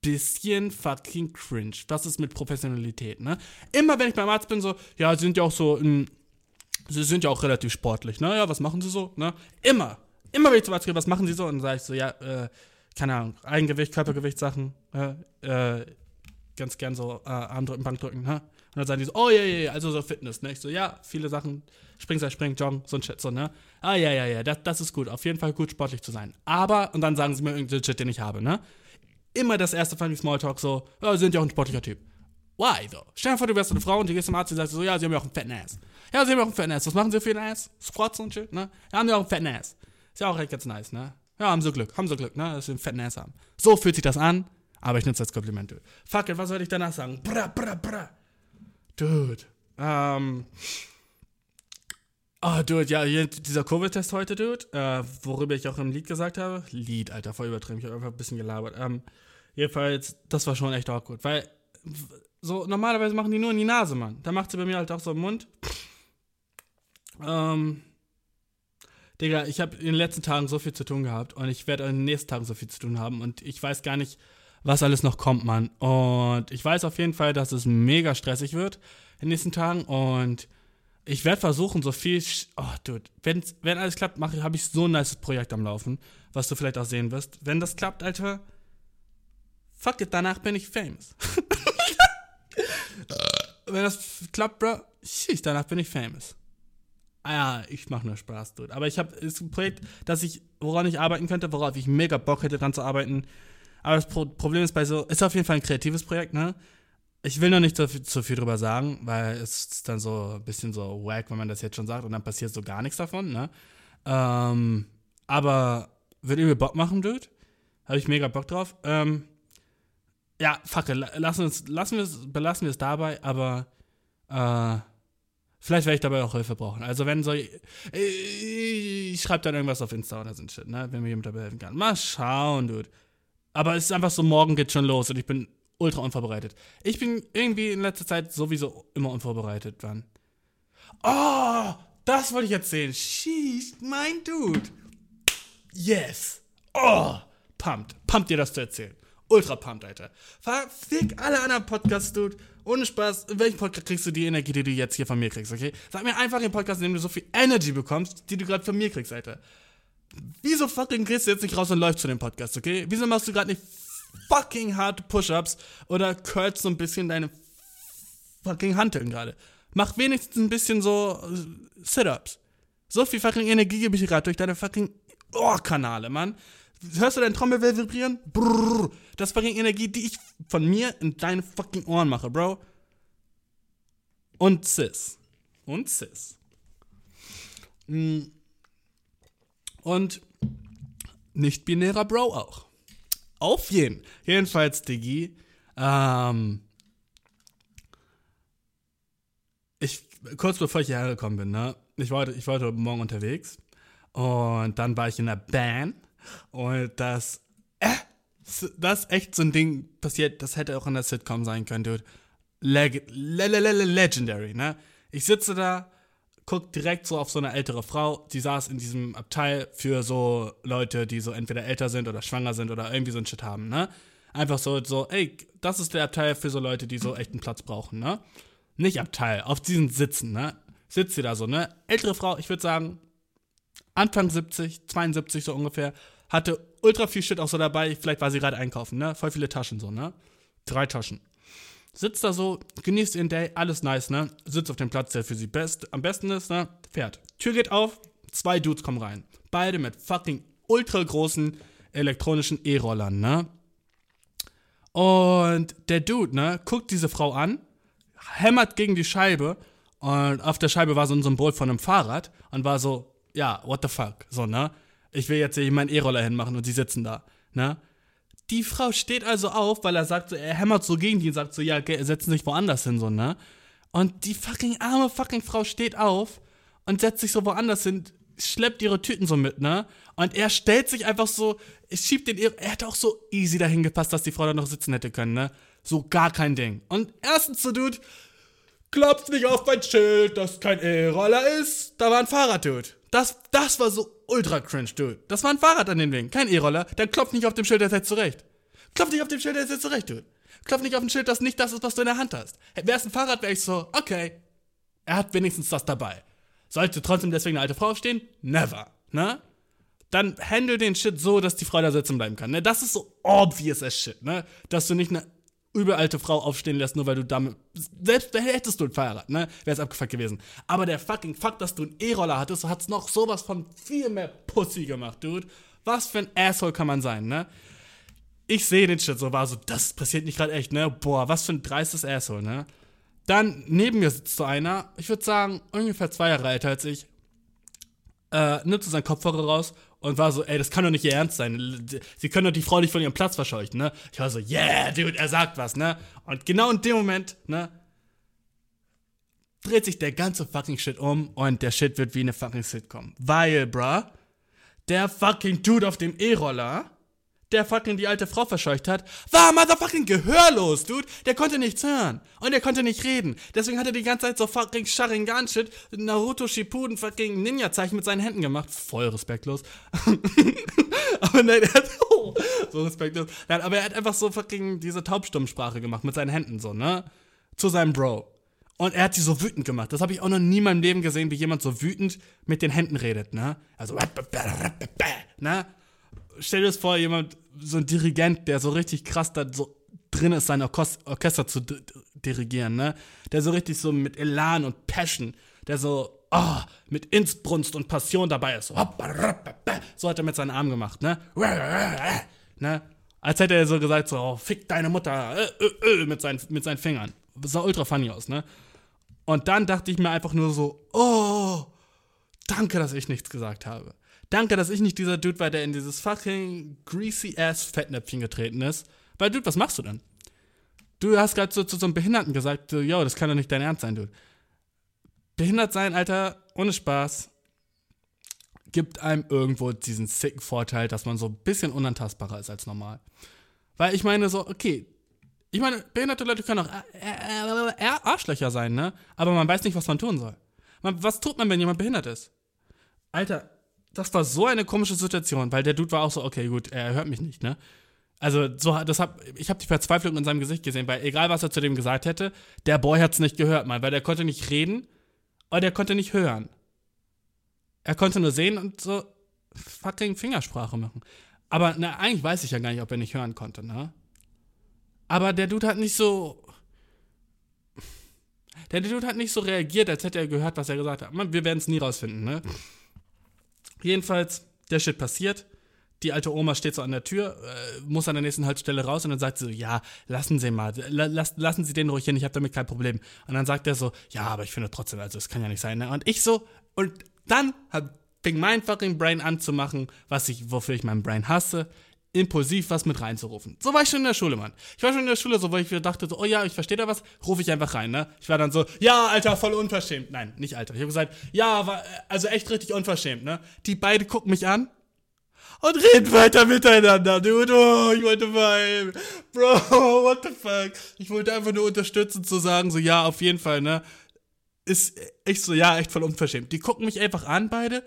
bisschen fucking cringe. Das ist mit Professionalität, ne? Immer wenn ich beim Arzt bin, so, ja, sie sind ja auch so, m, sie sind ja auch relativ sportlich, ne? Ja, was machen sie so, ne? Immer. Immer wenn ich zum Arzt gehe, was machen sie so? Und dann sage ich so, ja, äh, keine Ahnung, Eigengewicht, Körpergewichtssachen, äh, äh, ganz gern so äh, Armdrücken, Bankdrücken, ne? Und dann sagen die so, oh ja, ja, ja, also so Fitness, ne? Ich so, ja, viele Sachen, Springseil, Springen, Joggen, so ein Shit, so, ne? Ah, ja, ja, ja, das, das ist gut, auf jeden Fall gut, sportlich zu sein. Aber, und dann sagen sie mir irgendeinen Shit, den ich habe, ne? Immer das erste Funny Smalltalk so, ja, sind ja auch ein sportlicher Typ. Why, though? Stell dir vor, du wärst eine Frau und die gehst zum Arzt und sagst so, ja, sie haben ja auch einen fetten Ass. Ja, sie haben ja auch einen fetten Ass. Was machen sie für einen Ass? Squats und Shit, ne? Ja, haben ja auch einen fetten Ass. Ist ja auch echt ganz nice, ne? Ja, haben sie Glück, haben sie Glück, ne? Dass sie einen fetten Ass haben. So fühlt sich das an, aber ich nutze das Kompliment, dude. Fuck it, was soll ich danach sagen? Bra, bra, bra. Dude. Ähm. Oh, dude, ja, dieser Covid-Test heute, dude, äh, worüber ich auch im Lied gesagt habe. Lied, Alter, voll übertrieben, ich habe einfach ein bisschen gelabert. Ähm, jedenfalls, das war schon echt awkward, weil so normalerweise machen die nur in die Nase, Mann. Da macht sie bei mir halt auch so im Mund. Ähm, Digga, ich habe in den letzten Tagen so viel zu tun gehabt und ich werde in den nächsten Tagen so viel zu tun haben und ich weiß gar nicht, was alles noch kommt, Mann. Und ich weiß auf jeden Fall, dass es mega stressig wird in den nächsten Tagen und ich werde versuchen, so viel. Oh, dude, wenn's, wenn alles klappt, habe ich so ein nice Projekt am Laufen, was du vielleicht auch sehen wirst. Wenn das klappt, Alter, fuck it, danach bin ich famous. wenn das klappt, bro, sheesh, danach bin ich famous. Ah ich mache nur Spaß, dude. Aber ich habe ist ein Projekt, das ich, woran ich arbeiten könnte, worauf ich mega Bock hätte, dran zu arbeiten. Aber das Pro Problem ist bei so, ist auf jeden Fall ein kreatives Projekt, ne? Ich will noch nicht so viel, so viel drüber sagen, weil es ist dann so ein bisschen so wack, wenn man das jetzt schon sagt und dann passiert so gar nichts davon, ne? Ähm, aber wird irgendwie Bock machen, Dude. Habe ich mega Bock drauf. Ähm, ja, fuck, lassen, uns, lassen wir es, belassen wir es dabei, aber äh, vielleicht werde ich dabei auch Hilfe brauchen. Also wenn so, ich, ich schreibe dann irgendwas auf Insta oder so ein Shit, ne? Wenn mir jemand dabei helfen kann. Mal schauen, Dude. Aber es ist einfach so, morgen geht schon los und ich bin ultra unvorbereitet. Ich bin irgendwie in letzter Zeit sowieso immer unvorbereitet dann. Oh, das wollte ich erzählen. Sheesh, mein Dude. Yes. Oh, pumped. Pumped dir das zu erzählen. Ultra pumped, Alter. Fick alle anderen Podcasts, Dude. Ohne Spaß, in welchem Podcast kriegst du die Energie, die du jetzt hier von mir kriegst, okay? Sag mir einfach den Podcast, in dem du so viel Energy bekommst, die du gerade von mir kriegst, Alter. Wieso fucking gehst du jetzt nicht raus und läufst zu dem Podcast, okay? Wieso machst du gerade nicht fucking harte Push-Ups oder curlst so ein bisschen deine fucking Hanteln gerade? Mach wenigstens ein bisschen so äh, Sit-Ups. So viel fucking Energie gebe ich gerade durch deine fucking Ohrkanale, Mann. Hörst du deinen Trommelfell vibrieren? Brrr. Das fucking Energie, die ich von mir in deine fucking Ohren mache, Bro. Und Cis. Und Cis. Mm. Und nicht-binärer Bro auch. Auf jeden. Jedenfalls, Diggi. Ähm, ich, kurz bevor ich hierher gekommen bin, ne? Ich war, ich war Morgen unterwegs. Und dann war ich in der Band. Und das, äh, das ist echt so ein Ding passiert, das hätte auch in der Sitcom sein können, dude. Leg le le le legendary, ne? Ich sitze da, guck direkt so auf so eine ältere Frau, die saß in diesem Abteil für so Leute, die so entweder älter sind oder schwanger sind oder irgendwie so ein Shit haben, ne? Einfach so, so, ey, das ist der Abteil für so Leute, die so echt einen Platz brauchen, ne? Nicht Abteil, auf diesen Sitzen, ne? Sitzt sie da so, ne? Ältere Frau, ich würde sagen, Anfang 70, 72 so ungefähr, hatte ultra viel Shit auch so dabei, vielleicht war sie gerade einkaufen, ne? Voll viele Taschen so, ne? Drei Taschen. Sitzt da so, genießt ihren Day, alles nice, ne? Sitzt auf dem Platz, der für sie best, am besten ist, ne? Fährt. Tür geht auf, zwei Dudes kommen rein. Beide mit fucking ultra großen elektronischen E-Rollern, ne? Und der Dude, ne, guckt diese Frau an, hämmert gegen die Scheibe und auf der Scheibe war so ein Symbol von einem Fahrrad und war so, ja, what the fuck, so, ne? Ich will jetzt hier meinen E-Roller hinmachen und die sitzen da, ne? Die Frau steht also auf, weil er sagt so, er hämmert so gegen die und sagt so, ja, setzen sich woanders hin, so, ne? Und die fucking arme fucking Frau steht auf und setzt sich so woanders hin, schleppt ihre Tüten so mit, ne? Und er stellt sich einfach so, schiebt den, er hätte auch so easy dahin gepasst, dass die Frau da noch sitzen hätte können, ne? So gar kein Ding. Und erstens so, Dude, klopft nicht auf mein Schild, dass kein E-Roller ist. Da war ein Fahrrad, Dude. Das, das war so ultra cringe, Dude. Das war ein Fahrrad an den Wegen, kein E-Roller. Dann klopft nicht auf dem Schild, der setzt zurecht. Klopft nicht auf dem Schild, der setzt zurecht, Dude. Klopft nicht auf dem Schild, das nicht das ist, was du in der Hand hast. Wäre es ein Fahrrad, wäre ich so, okay. Er hat wenigstens das dabei. Sollte trotzdem deswegen eine alte Frau stehen? Never, ne? Dann handle den Shit so, dass die Frau da sitzen bleiben kann, ne? Das ist so obvious as shit, ne? Dass du nicht eine übelalte Frau aufstehen lässt, nur weil du damit. Selbst hättest du ein Fahrrad, ne? Wäre es abgefuckt gewesen. Aber der fucking Fakt, dass du einen E-Roller hattest, hat's noch sowas von viel mehr Pussy gemacht, Dude. Was für ein Asshole kann man sein, ne? Ich sehe den Shit so, war so, das passiert nicht gerade echt, ne? Boah, was für ein dreistes Asshole, ne? Dann neben mir sitzt so einer, ich würde sagen, ungefähr zwei Jahre älter als ich, äh, nimmt so seinen Kopfhörer raus und war so, ey, das kann doch nicht ihr Ernst sein. Sie können doch die Frau nicht von ihrem Platz verscheuchen, ne? Ich war so, yeah, dude, er sagt was, ne? Und genau in dem Moment, ne? Dreht sich der ganze fucking Shit um und der Shit wird wie eine fucking Sitcom. Weil, bruh, der fucking Dude auf dem E-Roller der fucking die alte Frau verscheucht hat, war motherfucking gehörlos, dude. Der konnte nichts hören. Und er konnte nicht reden. Deswegen hat er die ganze Zeit so fucking Sharingan-Shit, Naruto Shippuden fucking Ninja-Zeichen mit seinen Händen gemacht. Voll respektlos. aber nein, er hat, oh, so respektlos. Nein, aber er hat einfach so fucking diese Taubstummsprache gemacht mit seinen Händen so, ne? Zu seinem Bro. Und er hat sie so wütend gemacht. Das habe ich auch noch nie in meinem Leben gesehen, wie jemand so wütend mit den Händen redet, ne? Also, ne? Stell dir das vor, jemand, so ein Dirigent, der so richtig krass da so drin ist, sein Orchester zu dirigieren, ne? Der so richtig so mit Elan und Passion, der so, oh, mit Inbrunst und Passion dabei ist. So, hat er mit seinen Armen gemacht, ne? ne? Als hätte er so gesagt, so, oh, fick deine Mutter, äh, äh, äh, mit, seinen, mit seinen Fingern. Das sah ultra funny aus, ne? Und dann dachte ich mir einfach nur so, oh, danke, dass ich nichts gesagt habe. Danke, dass ich nicht dieser Dude war, der in dieses fucking greasy ass Fettnäpfchen getreten ist. Weil, Dude, was machst du denn? Du hast gerade so zu so einem Behinderten gesagt, yo, das kann doch nicht dein Ernst sein, Dude. Behindert sein, Alter, ohne Spaß, gibt einem irgendwo diesen sicken Vorteil, dass man so ein bisschen unantastbarer ist als normal. Weil ich meine so, okay, ich meine, behinderte Leute können auch Arschlöcher sein, ne? Aber man weiß nicht, was man tun soll. Man, was tut man, wenn jemand behindert ist? Alter, das war so eine komische Situation, weil der Dude war auch so, okay, gut, er hört mich nicht, ne? Also, so, das hab, ich habe die Verzweiflung in seinem Gesicht gesehen, weil egal, was er zu dem gesagt hätte, der Boy hat's nicht gehört, man, weil der konnte nicht reden, aber der konnte nicht hören. Er konnte nur sehen und so fucking Fingersprache machen. Aber, na, eigentlich weiß ich ja gar nicht, ob er nicht hören konnte, ne? Aber der Dude hat nicht so. Der Dude hat nicht so reagiert, als hätte er gehört, was er gesagt hat. Man, wir werden es nie rausfinden, ne? Jedenfalls, der Shit passiert. Die alte Oma steht so an der Tür, äh, muss an der nächsten Haltestelle raus und dann sagt sie so, ja, lassen Sie mal, las, lassen Sie den ruhig hin, ich habe damit kein Problem. Und dann sagt er so, ja, aber ich finde trotzdem, also es kann ja nicht sein. Ne? Und ich so, und dann fing mein fucking Brain an zu machen, was ich, wofür ich meinen Brain hasse impulsiv was mit reinzurufen. So war ich schon in der Schule, Mann. Ich war schon in der Schule, so, weil ich dachte, so, oh ja, ich verstehe da was, rufe ich einfach rein, ne? Ich war dann so, ja, Alter, voll unverschämt. Nein, nicht Alter. Ich habe gesagt, ja, war, also echt richtig unverschämt, ne? Die beide gucken mich an und reden weiter miteinander, dude. Oh, ich wollte weinen. Bro, what the fuck? Ich wollte einfach nur unterstützen, zu sagen, so, ja, auf jeden Fall, ne? Ist echt so, ja, echt voll unverschämt. Die gucken mich einfach an, beide.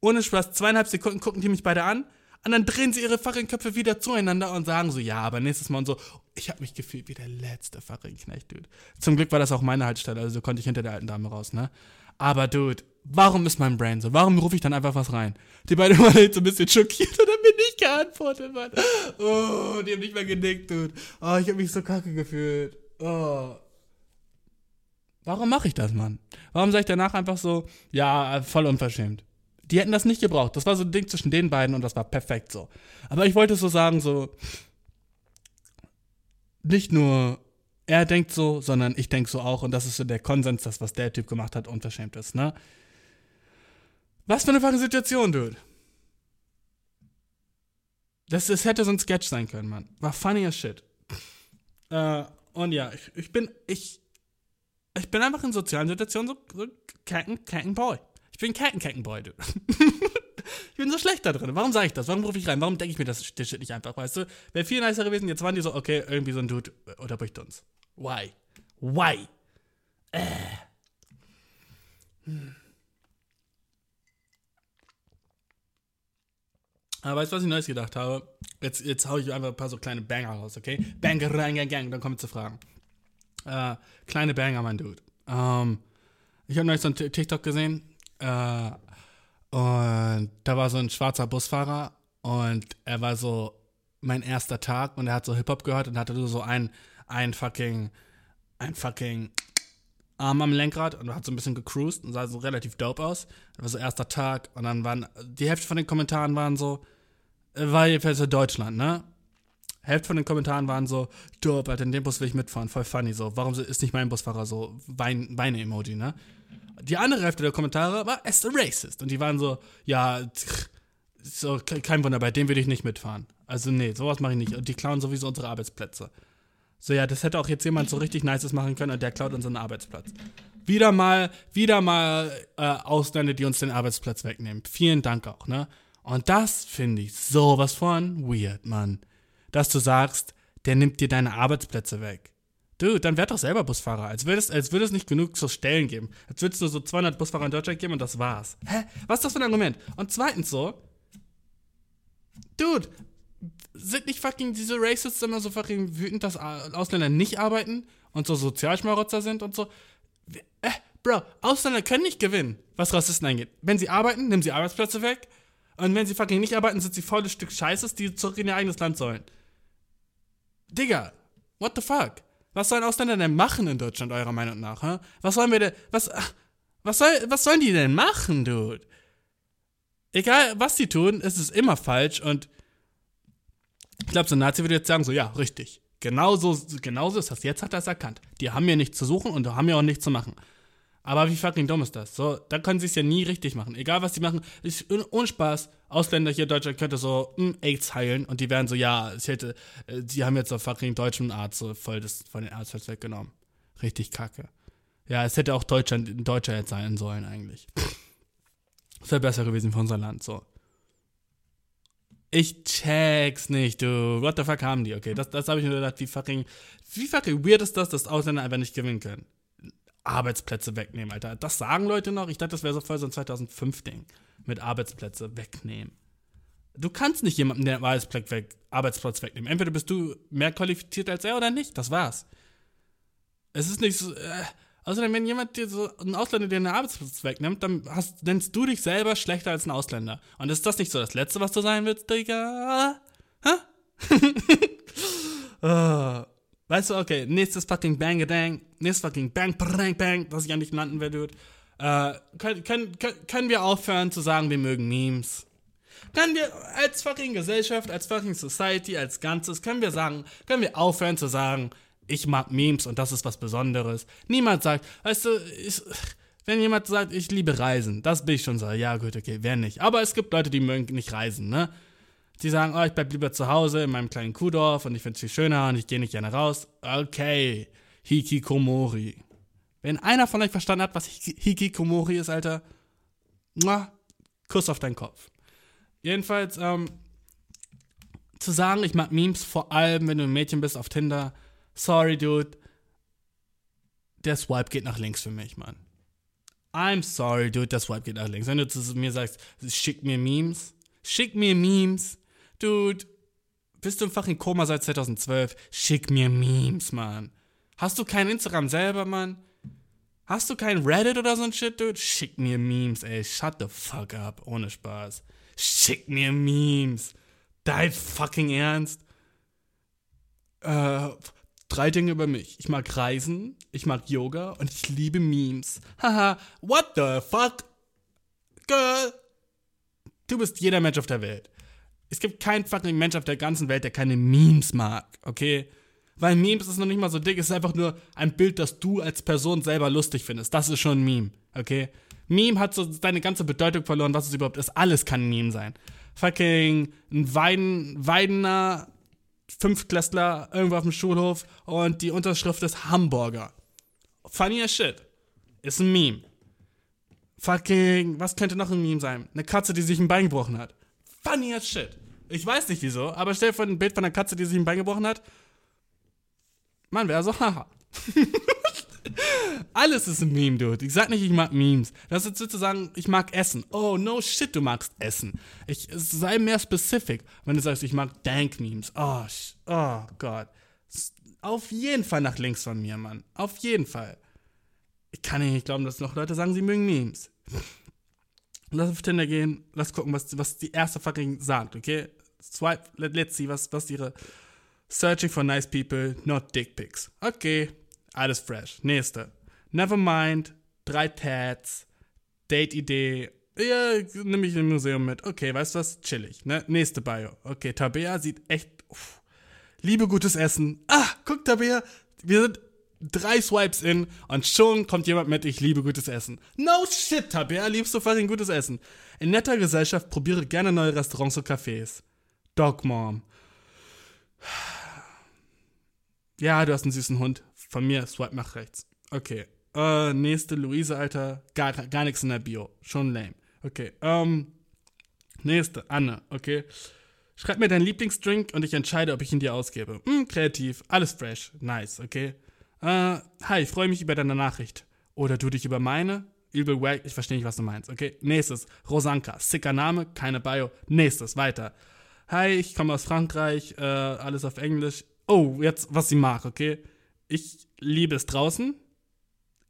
Ohne Spaß, zweieinhalb Sekunden gucken die mich beide an und dann drehen sie ihre fucking Köpfe wieder zueinander und sagen so, ja, aber nächstes Mal und so. Ich habe mich gefühlt wie der letzte fucking Knecht, Dude. Zum Glück war das auch meine Haltestelle, also konnte ich hinter der alten Dame raus, ne? Aber, Dude, warum ist mein Brain so? Warum rufe ich dann einfach was rein? Die beiden waren jetzt so ein bisschen schockiert und haben mir nicht geantwortet, Mann. Oh, die haben nicht mehr genickt, Dude. Oh, ich habe mich so kacke gefühlt. Oh. Warum mache ich das, Mann? Warum sage ich danach einfach so, ja, voll unverschämt? Die hätten das nicht gebraucht. Das war so ein Ding zwischen den beiden und das war perfekt so. Aber ich wollte so sagen, so, nicht nur er denkt so, sondern ich denke so auch und das ist so der Konsens, das, was der Typ gemacht hat, unverschämt ist, ne? Was für eine fucking Situation, Dude. Das, das hätte so ein Sketch sein können, Mann. War funny as shit. Äh, und ja, ich, ich bin, ich, ich bin einfach in sozialen Situationen so, so Kacken, Kacken Boy. Ich bin Kettenboy, du. ich bin so schlecht da drin. Warum sage ich das? Warum rufe ich rein? Warum denke ich mir das Shit nicht einfach, weißt du? Wäre viel nicer gewesen, jetzt waren die so, okay, irgendwie so ein Dude unterbricht uns. Why? Why? Äh. Hm. Aber weißt du, was ich Neues gedacht habe? Jetzt, jetzt hau ich einfach ein paar so kleine Banger raus, okay? Banger, gang, gang, dann kommen wir zu Fragen. Äh, kleine Banger, mein Dude. Ähm, ich habe neulich so ein TikTok gesehen. Äh, und da war so ein schwarzer Busfahrer und er war so mein erster Tag und er hat so Hip-Hop gehört und hatte so ein, ein fucking, ein fucking Arm am Lenkrad und hat so ein bisschen gecruised und sah so relativ dope aus. Das war so erster Tag und dann waren, die Hälfte von den Kommentaren waren so, äh, war jedenfalls in Deutschland, ne? Hälfte von den Kommentaren waren so, dope, Alter, in dem Bus will ich mitfahren, voll funny, so. Warum ist nicht mein Busfahrer so? Weine-Emoji, ne? Die andere Hälfte der Kommentare war, es ist racist. Und die waren so, ja, so, kein Wunder, bei dem würde ich nicht mitfahren. Also, nee, sowas mache ich nicht. Und die klauen sowieso unsere Arbeitsplätze. So, ja, das hätte auch jetzt jemand so richtig Nices machen können und der klaut unseren Arbeitsplatz. Wieder mal, wieder mal äh, Ausländer, die uns den Arbeitsplatz wegnehmen. Vielen Dank auch, ne? Und das finde ich sowas von weird, Mann. Dass du sagst, der nimmt dir deine Arbeitsplätze weg. Du, dann werd doch selber Busfahrer. Als würde es, als würde es nicht genug so Stellen geben. Als würde es nur so 200 Busfahrer in Deutschland geben und das war's. Hä? Was ist das für ein Argument? Und zweitens so, Dude, sind nicht fucking diese Racists immer so fucking wütend, dass Ausländer nicht arbeiten und so Sozialschmarotzer sind und so? Äh, Bro, Ausländer können nicht gewinnen, was Rassisten angeht. Wenn sie arbeiten, nehmen sie Arbeitsplätze weg. Und wenn sie fucking nicht arbeiten, sind sie volles Stück Scheißes, die zurück in ihr eigenes Land sollen. Digga, what the fuck? Was sollen Ausländer denn machen in Deutschland, eurer Meinung nach? Hä? Was sollen wir denn. Was, was, soll, was sollen die denn machen, Dude? Egal, was die tun, ist es immer falsch und ich glaube, so ein Nazi würde jetzt sagen: so, ja, richtig. Genauso, genauso ist das. Jetzt hat er es erkannt. Die haben hier nichts zu suchen und haben hier auch nichts zu machen. Aber wie fucking dumm ist das? So, da können sie es ja nie richtig machen. Egal was sie machen, ist ohne Spaß. Ausländer hier in Deutschland könnte so mh, hm, AIDS heilen und die wären so, ja, ich hätte, äh, die haben jetzt so fucking deutschen Arzt so voll das von den Arztplatz weggenommen. Richtig kacke. Ja, es hätte auch Deutschland, ein Deutscher jetzt sein sollen eigentlich. Das wäre besser gewesen für unser Land, so. Ich check's nicht, du. What the fuck haben die? Okay, das, das habe ich mir gedacht, wie fucking, wie fucking weird ist das, dass Ausländer einfach nicht gewinnen können. Arbeitsplätze wegnehmen, Alter. Das sagen Leute noch. Ich dachte, das wäre so voll so ein 2005-Ding. Mit Arbeitsplätze wegnehmen. Du kannst nicht jemanden den Arbeitsplatz, weg, Arbeitsplatz wegnehmen. Entweder bist du mehr qualifiziert als er oder nicht. Das war's. Es ist nicht so. Äh, außerdem, wenn jemand dir so, ein Ausländer dir einen Arbeitsplatz wegnimmt, dann hast, nennst du dich selber schlechter als ein Ausländer. Und ist das nicht so das Letzte, was du sein willst, Digga? Hä? oh. Weißt du, okay, nächstes fucking Bang Dang, nächstes fucking Bang Bang Bang, was ich eigentlich landen will, Dude. Äh, können, können, können wir aufhören zu sagen, wir mögen Memes? Können wir als fucking Gesellschaft, als fucking Society, als Ganzes, können wir sagen, können wir aufhören zu sagen, ich mag Memes und das ist was Besonderes. Niemand sagt, weißt du, ich, wenn jemand sagt, ich liebe Reisen, das bin ich schon so, ja gut, okay, wer nicht. Aber es gibt Leute, die mögen nicht reisen, ne? Die sagen, oh, ich bleib lieber zu Hause in meinem kleinen Kuhdorf und ich finde es viel schöner und ich gehe nicht gerne raus. Okay, Hikikomori. Wenn einer von euch verstanden hat, was Hikikomori ist, Alter, muah, Kuss auf deinen Kopf. Jedenfalls, ähm, zu sagen, ich mag Memes, vor allem, wenn du ein Mädchen bist auf Tinder, sorry, dude, der Swipe geht nach links für mich, Mann. I'm sorry, dude, der Swipe geht nach links. Wenn du zu mir sagst, schick mir Memes, schick mir Memes, Dude, bist du im fucking Koma seit 2012? Schick mir Memes, Mann. Hast du kein Instagram selber, Mann? Hast du kein Reddit oder so ein Shit, Dude? Schick mir Memes, ey. Shut the fuck up. Ohne Spaß. Schick mir Memes. Dein fucking Ernst? Äh, drei Dinge über mich. Ich mag Reisen, ich mag Yoga und ich liebe Memes. Haha, what the fuck? Girl. Du bist jeder Mensch auf der Welt. Es gibt keinen fucking Mensch auf der ganzen Welt, der keine Memes mag, okay? Weil Memes ist noch nicht mal so dick, es ist einfach nur ein Bild, das du als Person selber lustig findest. Das ist schon ein Meme, okay? Meme hat so seine ganze Bedeutung verloren, was es überhaupt ist. Alles kann ein Meme sein. Fucking ein Weiden, Weidener Fünftklässler irgendwo auf dem Schulhof und die Unterschrift ist Hamburger. Funny as shit. Ist ein Meme. Fucking, was könnte noch ein Meme sein? Eine Katze, die sich ein Bein gebrochen hat. Funny as shit. Ich weiß nicht wieso, aber stell dir vor ein Bild von einer Katze, die sich ein Bein gebrochen hat. Mann, wäre so, haha. Alles ist ein Meme, Dude. Ich sag nicht, ich mag Memes. Das ist sozusagen, ich mag Essen. Oh, no shit, du magst Essen. Ich, sei mehr specific, wenn du sagst, ich mag Dank-Memes. Oh, oh Gott. Auf jeden Fall nach links von mir, Mann. Auf jeden Fall. Ich kann nicht glauben, dass noch Leute sagen, sie mögen Memes. Lass auf Tinder gehen, lass gucken, was, was die erste fucking sagt, okay? Swipe, let, let's see, was, was ihre Searching for nice people, not dick pics. Okay, alles fresh. Nächste. Nevermind, drei Tats, Date-Idee. Ja, nimm mich im Museum mit. Okay, weißt du was? Chillig, ne? Nächste Bio. Okay, Tabea sieht echt. Uff. Liebe gutes Essen. Ah, guck, Tabea. Wir sind drei Swipes in und schon kommt jemand mit, ich liebe gutes Essen. No shit, Tabea, liebst du fucking gutes Essen. In netter Gesellschaft probiere gerne neue Restaurants und Cafés. Dog Mom. Ja, du hast einen süßen Hund. Von mir, swipe nach rechts. Okay. Äh, nächste Luise, Alter. Gar, gar nichts in der Bio. Schon lame. Okay. Ähm. Nächste, Anne, okay. Schreib mir deinen Lieblingsdrink und ich entscheide, ob ich ihn dir ausgebe. Hm, kreativ. Alles fresh. Nice, okay. Äh, hi, ich freue mich über deine Nachricht. Oder du dich über meine? Übel wack, ich verstehe nicht, was du meinst. Okay, nächstes. Rosanka, sicker Name, keine Bio. Nächstes, weiter. Hi, ich komme aus Frankreich, äh, alles auf Englisch. Oh, jetzt, was sie mag, okay? Ich liebe es draußen.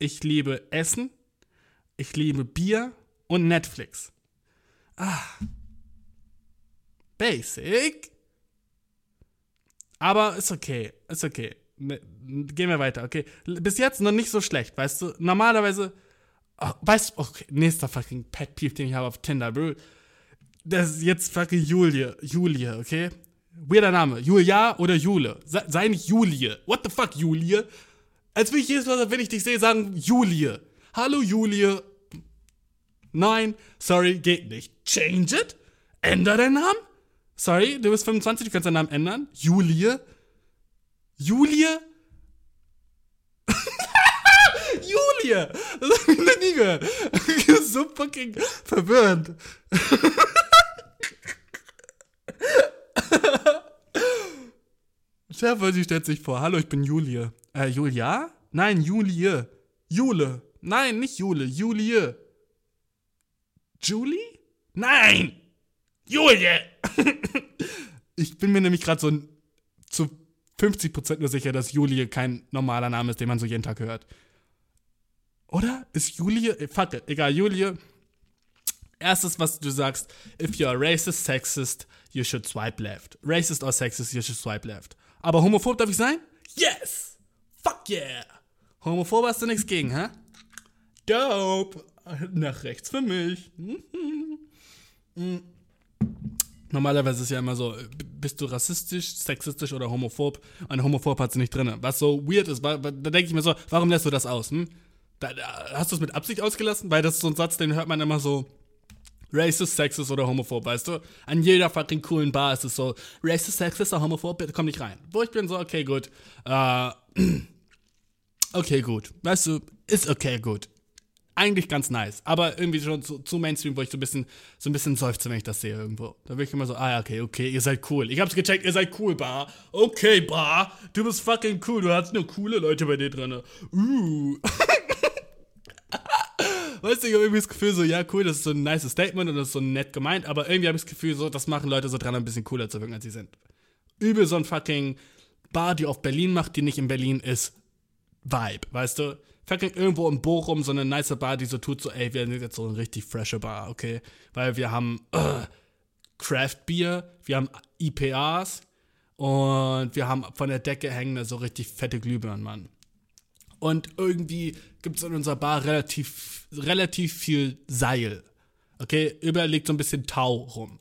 Ich liebe Essen. Ich liebe Bier und Netflix. Ah. Basic. Aber ist okay. Ist okay. Ne, gehen wir weiter, okay? Bis jetzt noch nicht so schlecht, weißt du? Normalerweise. Oh, weißt du, okay, nächster fucking Pet Peeve, den ich habe auf Tinder, Bro. Das ist jetzt fucking Julie. Julie, okay? Weirder Name. Julia oder Jule. Sei, nicht Julie. What the fuck, Julie? Als will ich jedes Mal, wenn ich dich sehe, sagen Julie. Hallo, Julie. Nein, sorry, geht nicht. Change it? Änder deinen Namen? Sorry, du bist 25, du kannst deinen Namen ändern. Julie? Julie? Julie! Das hab ich noch nie gehört. so fucking verwirrend. Stefan, sie stellt sich vor. Hallo, ich bin Julie. Äh, Julia? Nein, Julie. Jule. Nein, nicht Jule. Julie. Julie? Nein! Julie! ich bin mir nämlich gerade so zu 50% nur sicher, dass Julie kein normaler Name ist, den man so jeden Tag hört. Oder? Ist Julie. Äh, fuck it, egal, Julie. Erstes, was du sagst, if you're racist, sexist, you should swipe left. Racist or sexist, you should swipe left. Aber homophob darf ich sein? Yes! Fuck yeah! Homophob hast du nichts gegen, hä? Dope! Nach rechts für mich. Normalerweise ist ja immer so, bist du rassistisch, sexistisch oder homophob? Ein Homophob hat sie nicht drin. Was so weird ist, da denke ich mir so, warum lässt du das aus? Hm? Da, hast du es mit Absicht ausgelassen? Weil das ist so ein Satz, den hört man immer so, racist, sexist oder homophob, weißt du? An jeder fucking coolen Bar ist es so, racist, sexist oder homophob, bitte komm nicht rein. Wo ich bin so, okay, gut. Äh, okay, gut. Weißt du, ist okay, gut. Eigentlich ganz nice, aber irgendwie schon zu, zu Mainstream, wo ich so ein bisschen, so ein bisschen seufze, wenn ich das sehe irgendwo. Da bin ich immer so, ah, okay, okay, ihr seid cool. Ich hab's gecheckt, ihr seid cool, Bar. Okay, Bar, du bist fucking cool, du hast nur coole Leute bei dir drin. Uh. Weißt du, ich habe irgendwie das Gefühl so, ja, cool, das ist so ein nice Statement und das ist so nett gemeint, aber irgendwie habe ich das Gefühl so, das machen Leute so dran, ein bisschen cooler zu wirken, als sie sind. Übel so ein fucking Bar, die auf Berlin macht, die nicht in Berlin ist, Vibe, weißt du? Fucking irgendwo in Bochum so eine nice Bar, die so tut, so, ey, wir sind jetzt so eine richtig frische Bar, okay? Weil wir haben uh, Craft Beer, wir haben IPAs und wir haben von der Decke hängende so richtig fette Glühbirnen, Mann. Und irgendwie gibt es in unserer Bar relativ, relativ viel Seil. Okay, überall liegt so ein bisschen Tau rum.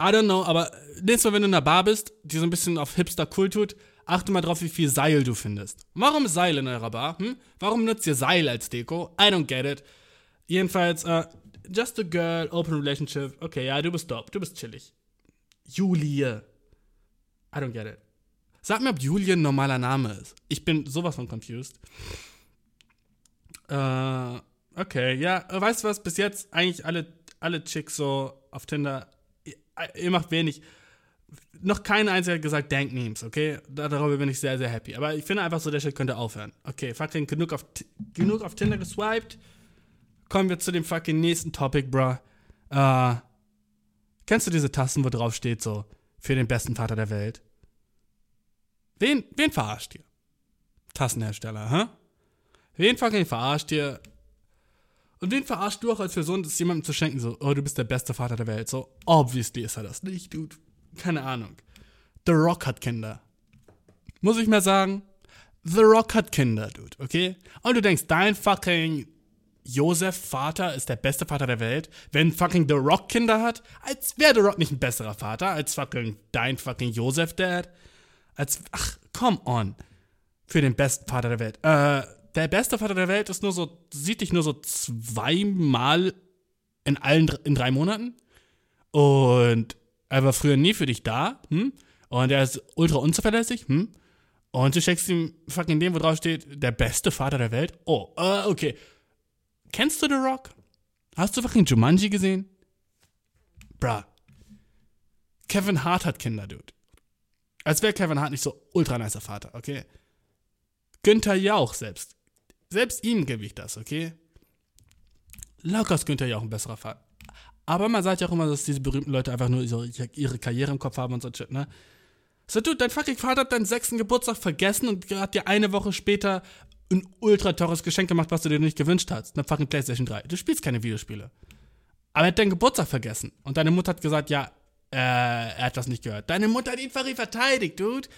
I don't know, aber nächstes Mal, wenn du in der Bar bist, die so ein bisschen auf Hipster cool tut, achte mal drauf, wie viel Seil du findest. Warum Seil in eurer Bar? Hm? Warum nutzt ihr Seil als Deko? I don't get it. Jedenfalls, uh, just a girl, open relationship. Okay, ja, du bist dope, du bist chillig. Julie. I don't get it. Sag mir, ob Julian ein normaler Name ist. Ich bin sowas von confused. Äh, okay, ja, weißt du was? Bis jetzt eigentlich alle, alle Chicks so auf Tinder, ihr, ihr macht wenig, noch kein einziger hat gesagt, dank Memes, okay? Darüber bin ich sehr, sehr happy. Aber ich finde einfach so, der Shit könnte aufhören. Okay, fucking genug auf, genug auf Tinder geswiped. Kommen wir zu dem fucking nächsten Topic, bruh. Äh, kennst du diese Tasten, wo drauf steht so, für den besten Vater der Welt? Wen, wen verarscht ihr? Tassenhersteller, hä? Wen fucking verarscht ihr? Und wen verarscht du auch als Person, das jemandem zu schenken, so, oh, du bist der beste Vater der Welt? So, obviously ist er das nicht, dude. Keine Ahnung. The Rock hat Kinder. Muss ich mal sagen? The Rock hat Kinder, dude, okay? Und du denkst, dein fucking Josef Vater ist der beste Vater der Welt, wenn fucking The Rock Kinder hat? Als wäre The Rock nicht ein besserer Vater als fucking dein fucking Josef Dad? Als, ach, come on. Für den besten Vater der Welt. Äh, der beste Vater der Welt ist nur so, sieht dich nur so zweimal in allen, in drei Monaten. Und er war früher nie für dich da, hm? Und er ist ultra unzuverlässig, hm? Und du checkst ihm fucking dem, wo drauf steht, der beste Vater der Welt. Oh, äh, okay. Kennst du The Rock? Hast du fucking Jumanji gesehen? Bruh. Kevin Hart hat Kinder, Dude. Als wäre Kevin Hart nicht so ultra nicer Vater, okay? Günther Jauch selbst. Selbst ihm gebe ich das, okay? Locker ist Günther Jauch ein besserer Vater. Aber man sagt ja auch immer, dass diese berühmten Leute einfach nur ihre Karriere im Kopf haben und so shit, ne? So, du, dein fucking Vater hat deinen sechsten Geburtstag vergessen und hat dir eine Woche später ein ultra teures Geschenk gemacht, was du dir nicht gewünscht hast. Eine fucking Playstation 3. Du spielst keine Videospiele. Aber er hat deinen Geburtstag vergessen. Und deine Mutter hat gesagt, ja, äh, er hat das nicht gehört. Deine Mutter hat ihn fucking verteidigt, Dude.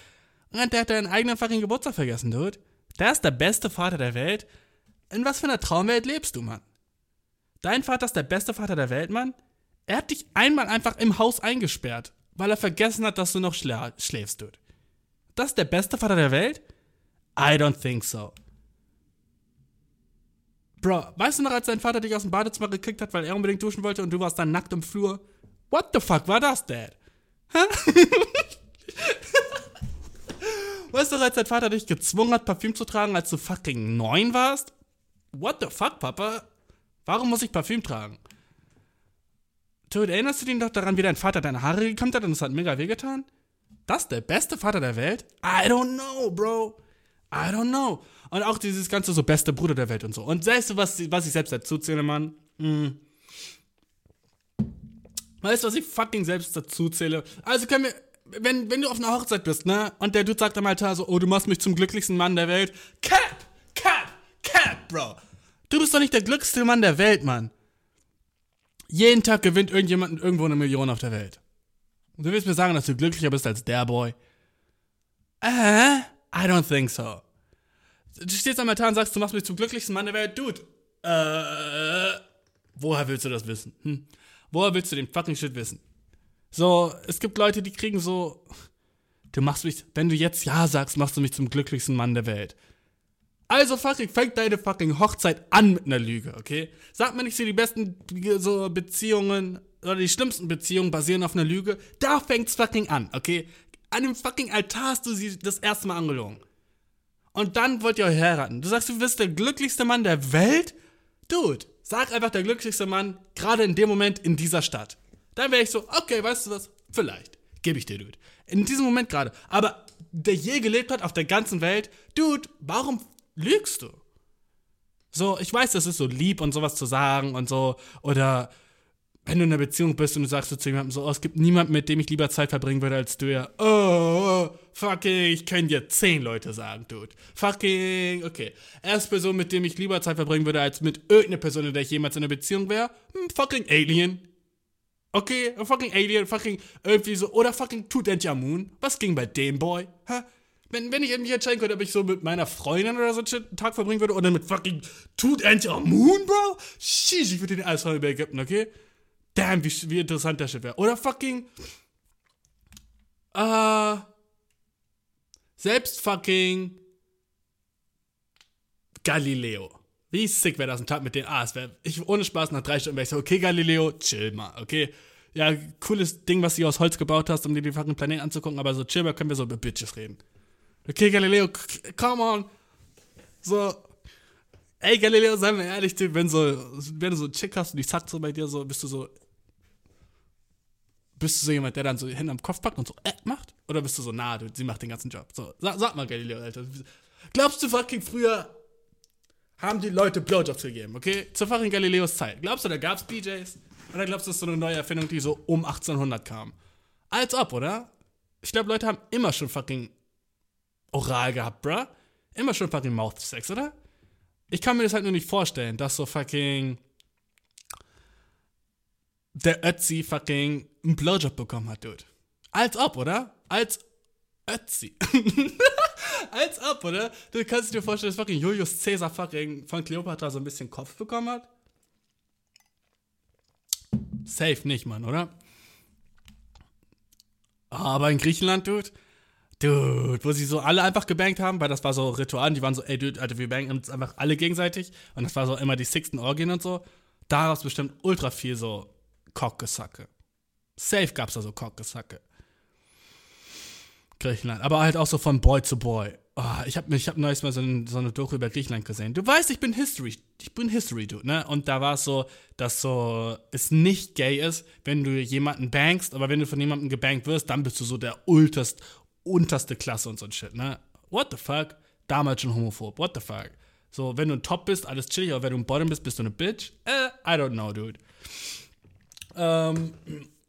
Und der hat deinen eigenen fucking Geburtstag vergessen, Dude. Der ist der beste Vater der Welt. In was für einer Traumwelt lebst du, Mann? Dein Vater ist der beste Vater der Welt, Mann. Er hat dich einmal einfach im Haus eingesperrt, weil er vergessen hat, dass du noch schlä schläfst, Dude. Das ist der beste Vater der Welt? I don't think so. Bro, weißt du noch, als dein Vater dich aus dem Badezimmer gekickt hat, weil er unbedingt duschen wollte und du warst dann nackt im Flur? What the fuck war das, Dad? Hä? weißt du noch, als dein Vater dich gezwungen hat, Parfüm zu tragen, als du fucking neun warst? What the fuck, Papa? Warum muss ich Parfüm tragen? Dude, erinnerst du dich doch daran, wie dein Vater deine Haare gekämmt hat und es hat mega wehgetan? Das der beste Vater der Welt? I don't know, Bro. I don't know. Und auch dieses ganze so beste Bruder der Welt und so. Und weißt du, was, was ich selbst dazu zähle, Mann? Hm. Weißt du, was ich fucking selbst dazu zähle? Also können wir, wenn, wenn du auf einer Hochzeit bist, ne? Und der Dude sagt am Altar so, oh, du machst mich zum glücklichsten Mann der Welt. Cap! Cap! Cap, Bro! Du bist doch nicht der glücklichste Mann der Welt, Mann. Jeden Tag gewinnt irgendjemand irgendwo eine Million auf der Welt. Und du willst mir sagen, dass du glücklicher bist als der Boy? Äh? I don't think so. Du stehst am Altar und sagst, du machst mich zum glücklichsten Mann der Welt. Dude, äh, woher willst du das wissen? Hm? Woher willst du den fucking Shit wissen? So, es gibt Leute, die kriegen so, du machst mich, wenn du jetzt Ja sagst, machst du mich zum glücklichsten Mann der Welt. Also fucking, fängt deine fucking Hochzeit an mit einer Lüge, okay? Sag mir nicht so, die besten so Beziehungen oder die schlimmsten Beziehungen basieren auf einer Lüge. Da fängt's fucking an, okay? An dem fucking Altar hast du sie das erste Mal angelogen. Und dann wollt ihr euch heiraten. Du sagst, du bist der glücklichste Mann der Welt? Dude, sag einfach der glücklichste Mann, gerade in dem Moment in dieser Stadt. Dann wäre ich so, okay, weißt du was? Vielleicht. Gebe ich dir, Dude. In diesem Moment gerade. Aber der je gelebt hat auf der ganzen Welt, Dude, warum lügst du? So, ich weiß, das ist so lieb und sowas zu sagen und so. Oder wenn du in einer Beziehung bist und du sagst so zu jemandem so, oh, es gibt niemanden, mit dem ich lieber Zeit verbringen würde als du, ja. Oh, fucking, ich kann dir zehn Leute sagen, Dude. Fucking, okay. Erste Person, mit dem ich lieber Zeit verbringen würde als mit irgendeiner Person, in der ich jemals in einer Beziehung wäre, hm, fucking Alien. Okay, fucking Alien, fucking irgendwie so, oder fucking Tutanchamun. Was ging bei dem Boy? Hä? Wenn, wenn ich mich entscheiden könnte, ob ich so mit meiner Freundin oder so einen Tag verbringen würde oder mit fucking Tutanchamun, Bro? Sheesh, ich würde den alles über Ägypten, okay? Damn, wie, wie interessant der Shit wäre. Oder fucking. Äh. Selbst fucking. Galileo. Wie sick wäre das ein Tag mit denen? Ah, es wäre. Ich ohne Spaß nach drei Stunden wäre ich so, okay, Galileo, chill mal, okay? Ja, cooles Ding, was du aus Holz gebaut hast, um dir die fucking Planeten anzugucken, aber so chill mal können wir so über Bitches reden. Okay, Galileo, come on. So, ey, Galileo, sei mal ehrlich, wenn, so, wenn du so einen Chick hast und die zackt so bei dir, so bist du so. Bist du so jemand, der dann so Hände am Kopf packt und so äh macht? Oder bist du so, na, du, sie macht den ganzen Job? So, sag, sag mal, Galileo, Alter. Glaubst du fucking früher haben die Leute Blowjobs gegeben, okay? Zur fucking Galileos Zeit. Glaubst du, da gab's BJs? Oder glaubst du, das ist so eine neue Erfindung, die so um 1800 kam? Als ob, oder? Ich glaube, Leute haben immer schon fucking oral gehabt, bruh. Immer schon fucking Mouth Sex, oder? Ich kann mir das halt nur nicht vorstellen, dass so fucking der Ötzi fucking einen Blowjob bekommen hat, Dude. Als ob, oder? Als Ötzi. Als ob, oder? Du kannst dir vorstellen, dass fucking Julius Caesar fucking von Cleopatra so ein bisschen Kopf bekommen hat? Safe nicht, Mann, oder? Aber in Griechenland, Dude, Dude, wo sie so alle einfach gebankt haben, weil das war so Ritual, die waren so, ey, Dude, Alter, wir banken uns einfach alle gegenseitig. Und das war so immer die sixten Orgien und so. Daraus bestimmt ultra viel so Cockgesacke. Safe gab's da so Cockgesacke. Griechenland. Aber halt auch so von Boy zu Boy. Oh, ich habe ich hab neulich mal so, ein, so, eine Doku über Griechenland gesehen. Du weißt, ich bin History, ich bin History Dude, ne? Und da war es so, dass so es nicht gay ist, wenn du jemanden bankst, aber wenn du von jemandem gebankt wirst, dann bist du so der ulterst, unterste Klasse und so ein Shit, ne? What the fuck? Damals schon homophob. What the fuck? So, wenn du ein Top bist, alles chillig, aber wenn du ein Bottom bist, bist du eine Bitch? Äh, I don't know, dude. Ähm,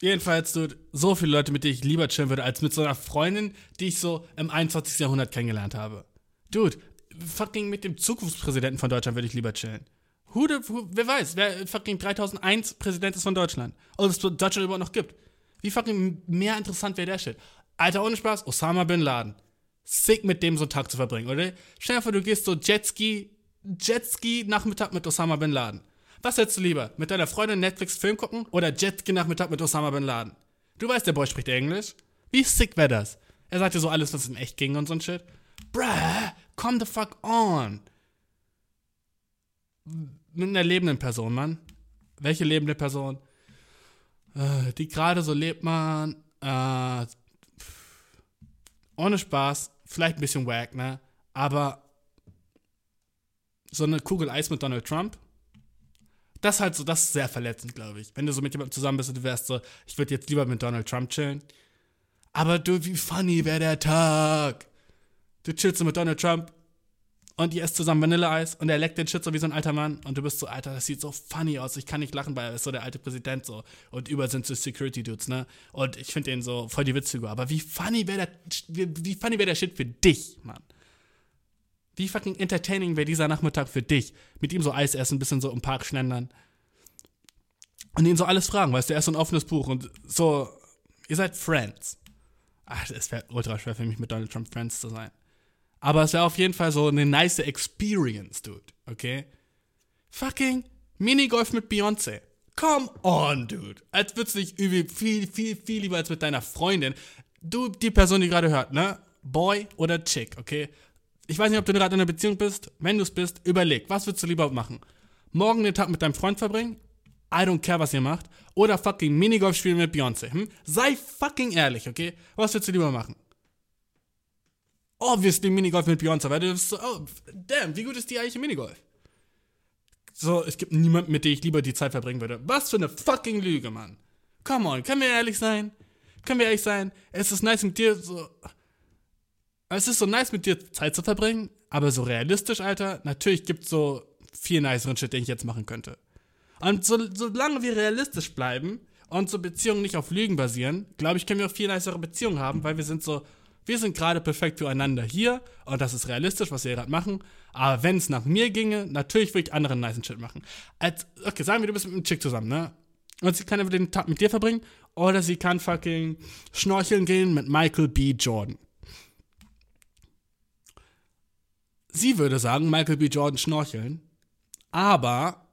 Jedenfalls, dude, so viele Leute, mit denen ich lieber chillen würde, als mit so einer Freundin, die ich so im 21. Jahrhundert kennengelernt habe. Dude, fucking mit dem Zukunftspräsidenten von Deutschland würde ich lieber chillen. Who the, who, wer weiß, wer fucking 3001 Präsident ist von Deutschland. Oder es Deutschland überhaupt noch gibt. Wie fucking mehr interessant wäre der Shit. Alter, ohne Spaß, Osama Bin Laden. Sick mit dem so einen Tag zu verbringen, oder? Stell dir vor, du gehst so Jetski, Jetski-Nachmittag mit Osama Bin Laden. Was hättest du lieber? Mit deiner Freundin Netflix Film gucken oder Jetski-Nachmittag mit Osama Bin Laden? Du weißt, der Boy spricht Englisch. Wie sick wäre das? Er sagt dir so alles, was in echt ging und so ein Shit. Bruh, come the fuck on. Mit einer lebenden Person, Mann. Welche lebende Person? Äh, die gerade so lebt, man. Äh, ohne Spaß. Vielleicht ein bisschen wack, ne? Aber so eine Kugel Eis mit Donald Trump das ist halt so, das ist sehr verletzend, glaube ich. Wenn du so mit jemandem zusammen bist und du wärst so, ich würde jetzt lieber mit Donald Trump chillen. Aber du, wie funny wäre der Tag? Du chillst mit Donald Trump und ihr esst zusammen Vanilleeis und er leckt den Shit so wie so ein alter Mann und du bist so, Alter, das sieht so funny aus, ich kann nicht lachen, weil er ist so der alte Präsident so und überall sind so Security-Dudes, ne? Und ich finde den so voll die Witzfigur. Aber wie funny wäre der, wie funny wäre der Shit für dich, Mann? Wie fucking entertaining wäre dieser Nachmittag für dich? Mit ihm so Eis essen, ein bisschen so im Park schlendern. Und ihn so alles fragen, weißt du, er ist so ein offenes Buch und so, ihr seid Friends. Ach, es wäre ultra schwer für mich, mit Donald Trump Friends zu sein. Aber es wäre auf jeden Fall so eine nice Experience, dude, okay? Fucking Minigolf mit Beyoncé. Come on, dude. Als würdest du dich übel viel, viel, viel lieber als mit deiner Freundin. Du, die Person, die gerade hört, ne? Boy oder Chick, okay? Ich weiß nicht, ob du gerade in einer Beziehung bist. Wenn du es bist, überleg, was würdest du lieber machen? Morgen den Tag mit deinem Freund verbringen? I don't care, was ihr macht. Oder fucking Minigolf spielen mit Beyoncé. Hm? Sei fucking ehrlich, okay? Was würdest du lieber machen? Obviously Minigolf mit Beyoncé, weil du bist so, oh, damn, wie gut ist die eigentlich im Minigolf? So, es gibt niemanden, mit dem ich lieber die Zeit verbringen würde. Was für eine fucking Lüge, Mann. Come on, können wir ehrlich sein? Können wir ehrlich sein? Es ist nice mit dir so es ist so nice, mit dir Zeit zu verbringen, aber so realistisch, Alter, natürlich gibt es so viel niceren Shit, den ich jetzt machen könnte. Und so, solange wir realistisch bleiben und so Beziehungen nicht auf Lügen basieren, glaube ich, können wir auch viel nicere Beziehungen haben, weil wir sind so, wir sind gerade perfekt füreinander hier und das ist realistisch, was wir gerade machen. Aber wenn es nach mir ginge, natürlich würde ich anderen niceen Shit machen. Als, okay, sagen wir, du bist mit einem Chick zusammen, ne? Und sie kann einfach den Tag mit dir verbringen oder sie kann fucking schnorcheln gehen mit Michael B. Jordan. sie würde sagen, Michael B. Jordan schnorcheln, aber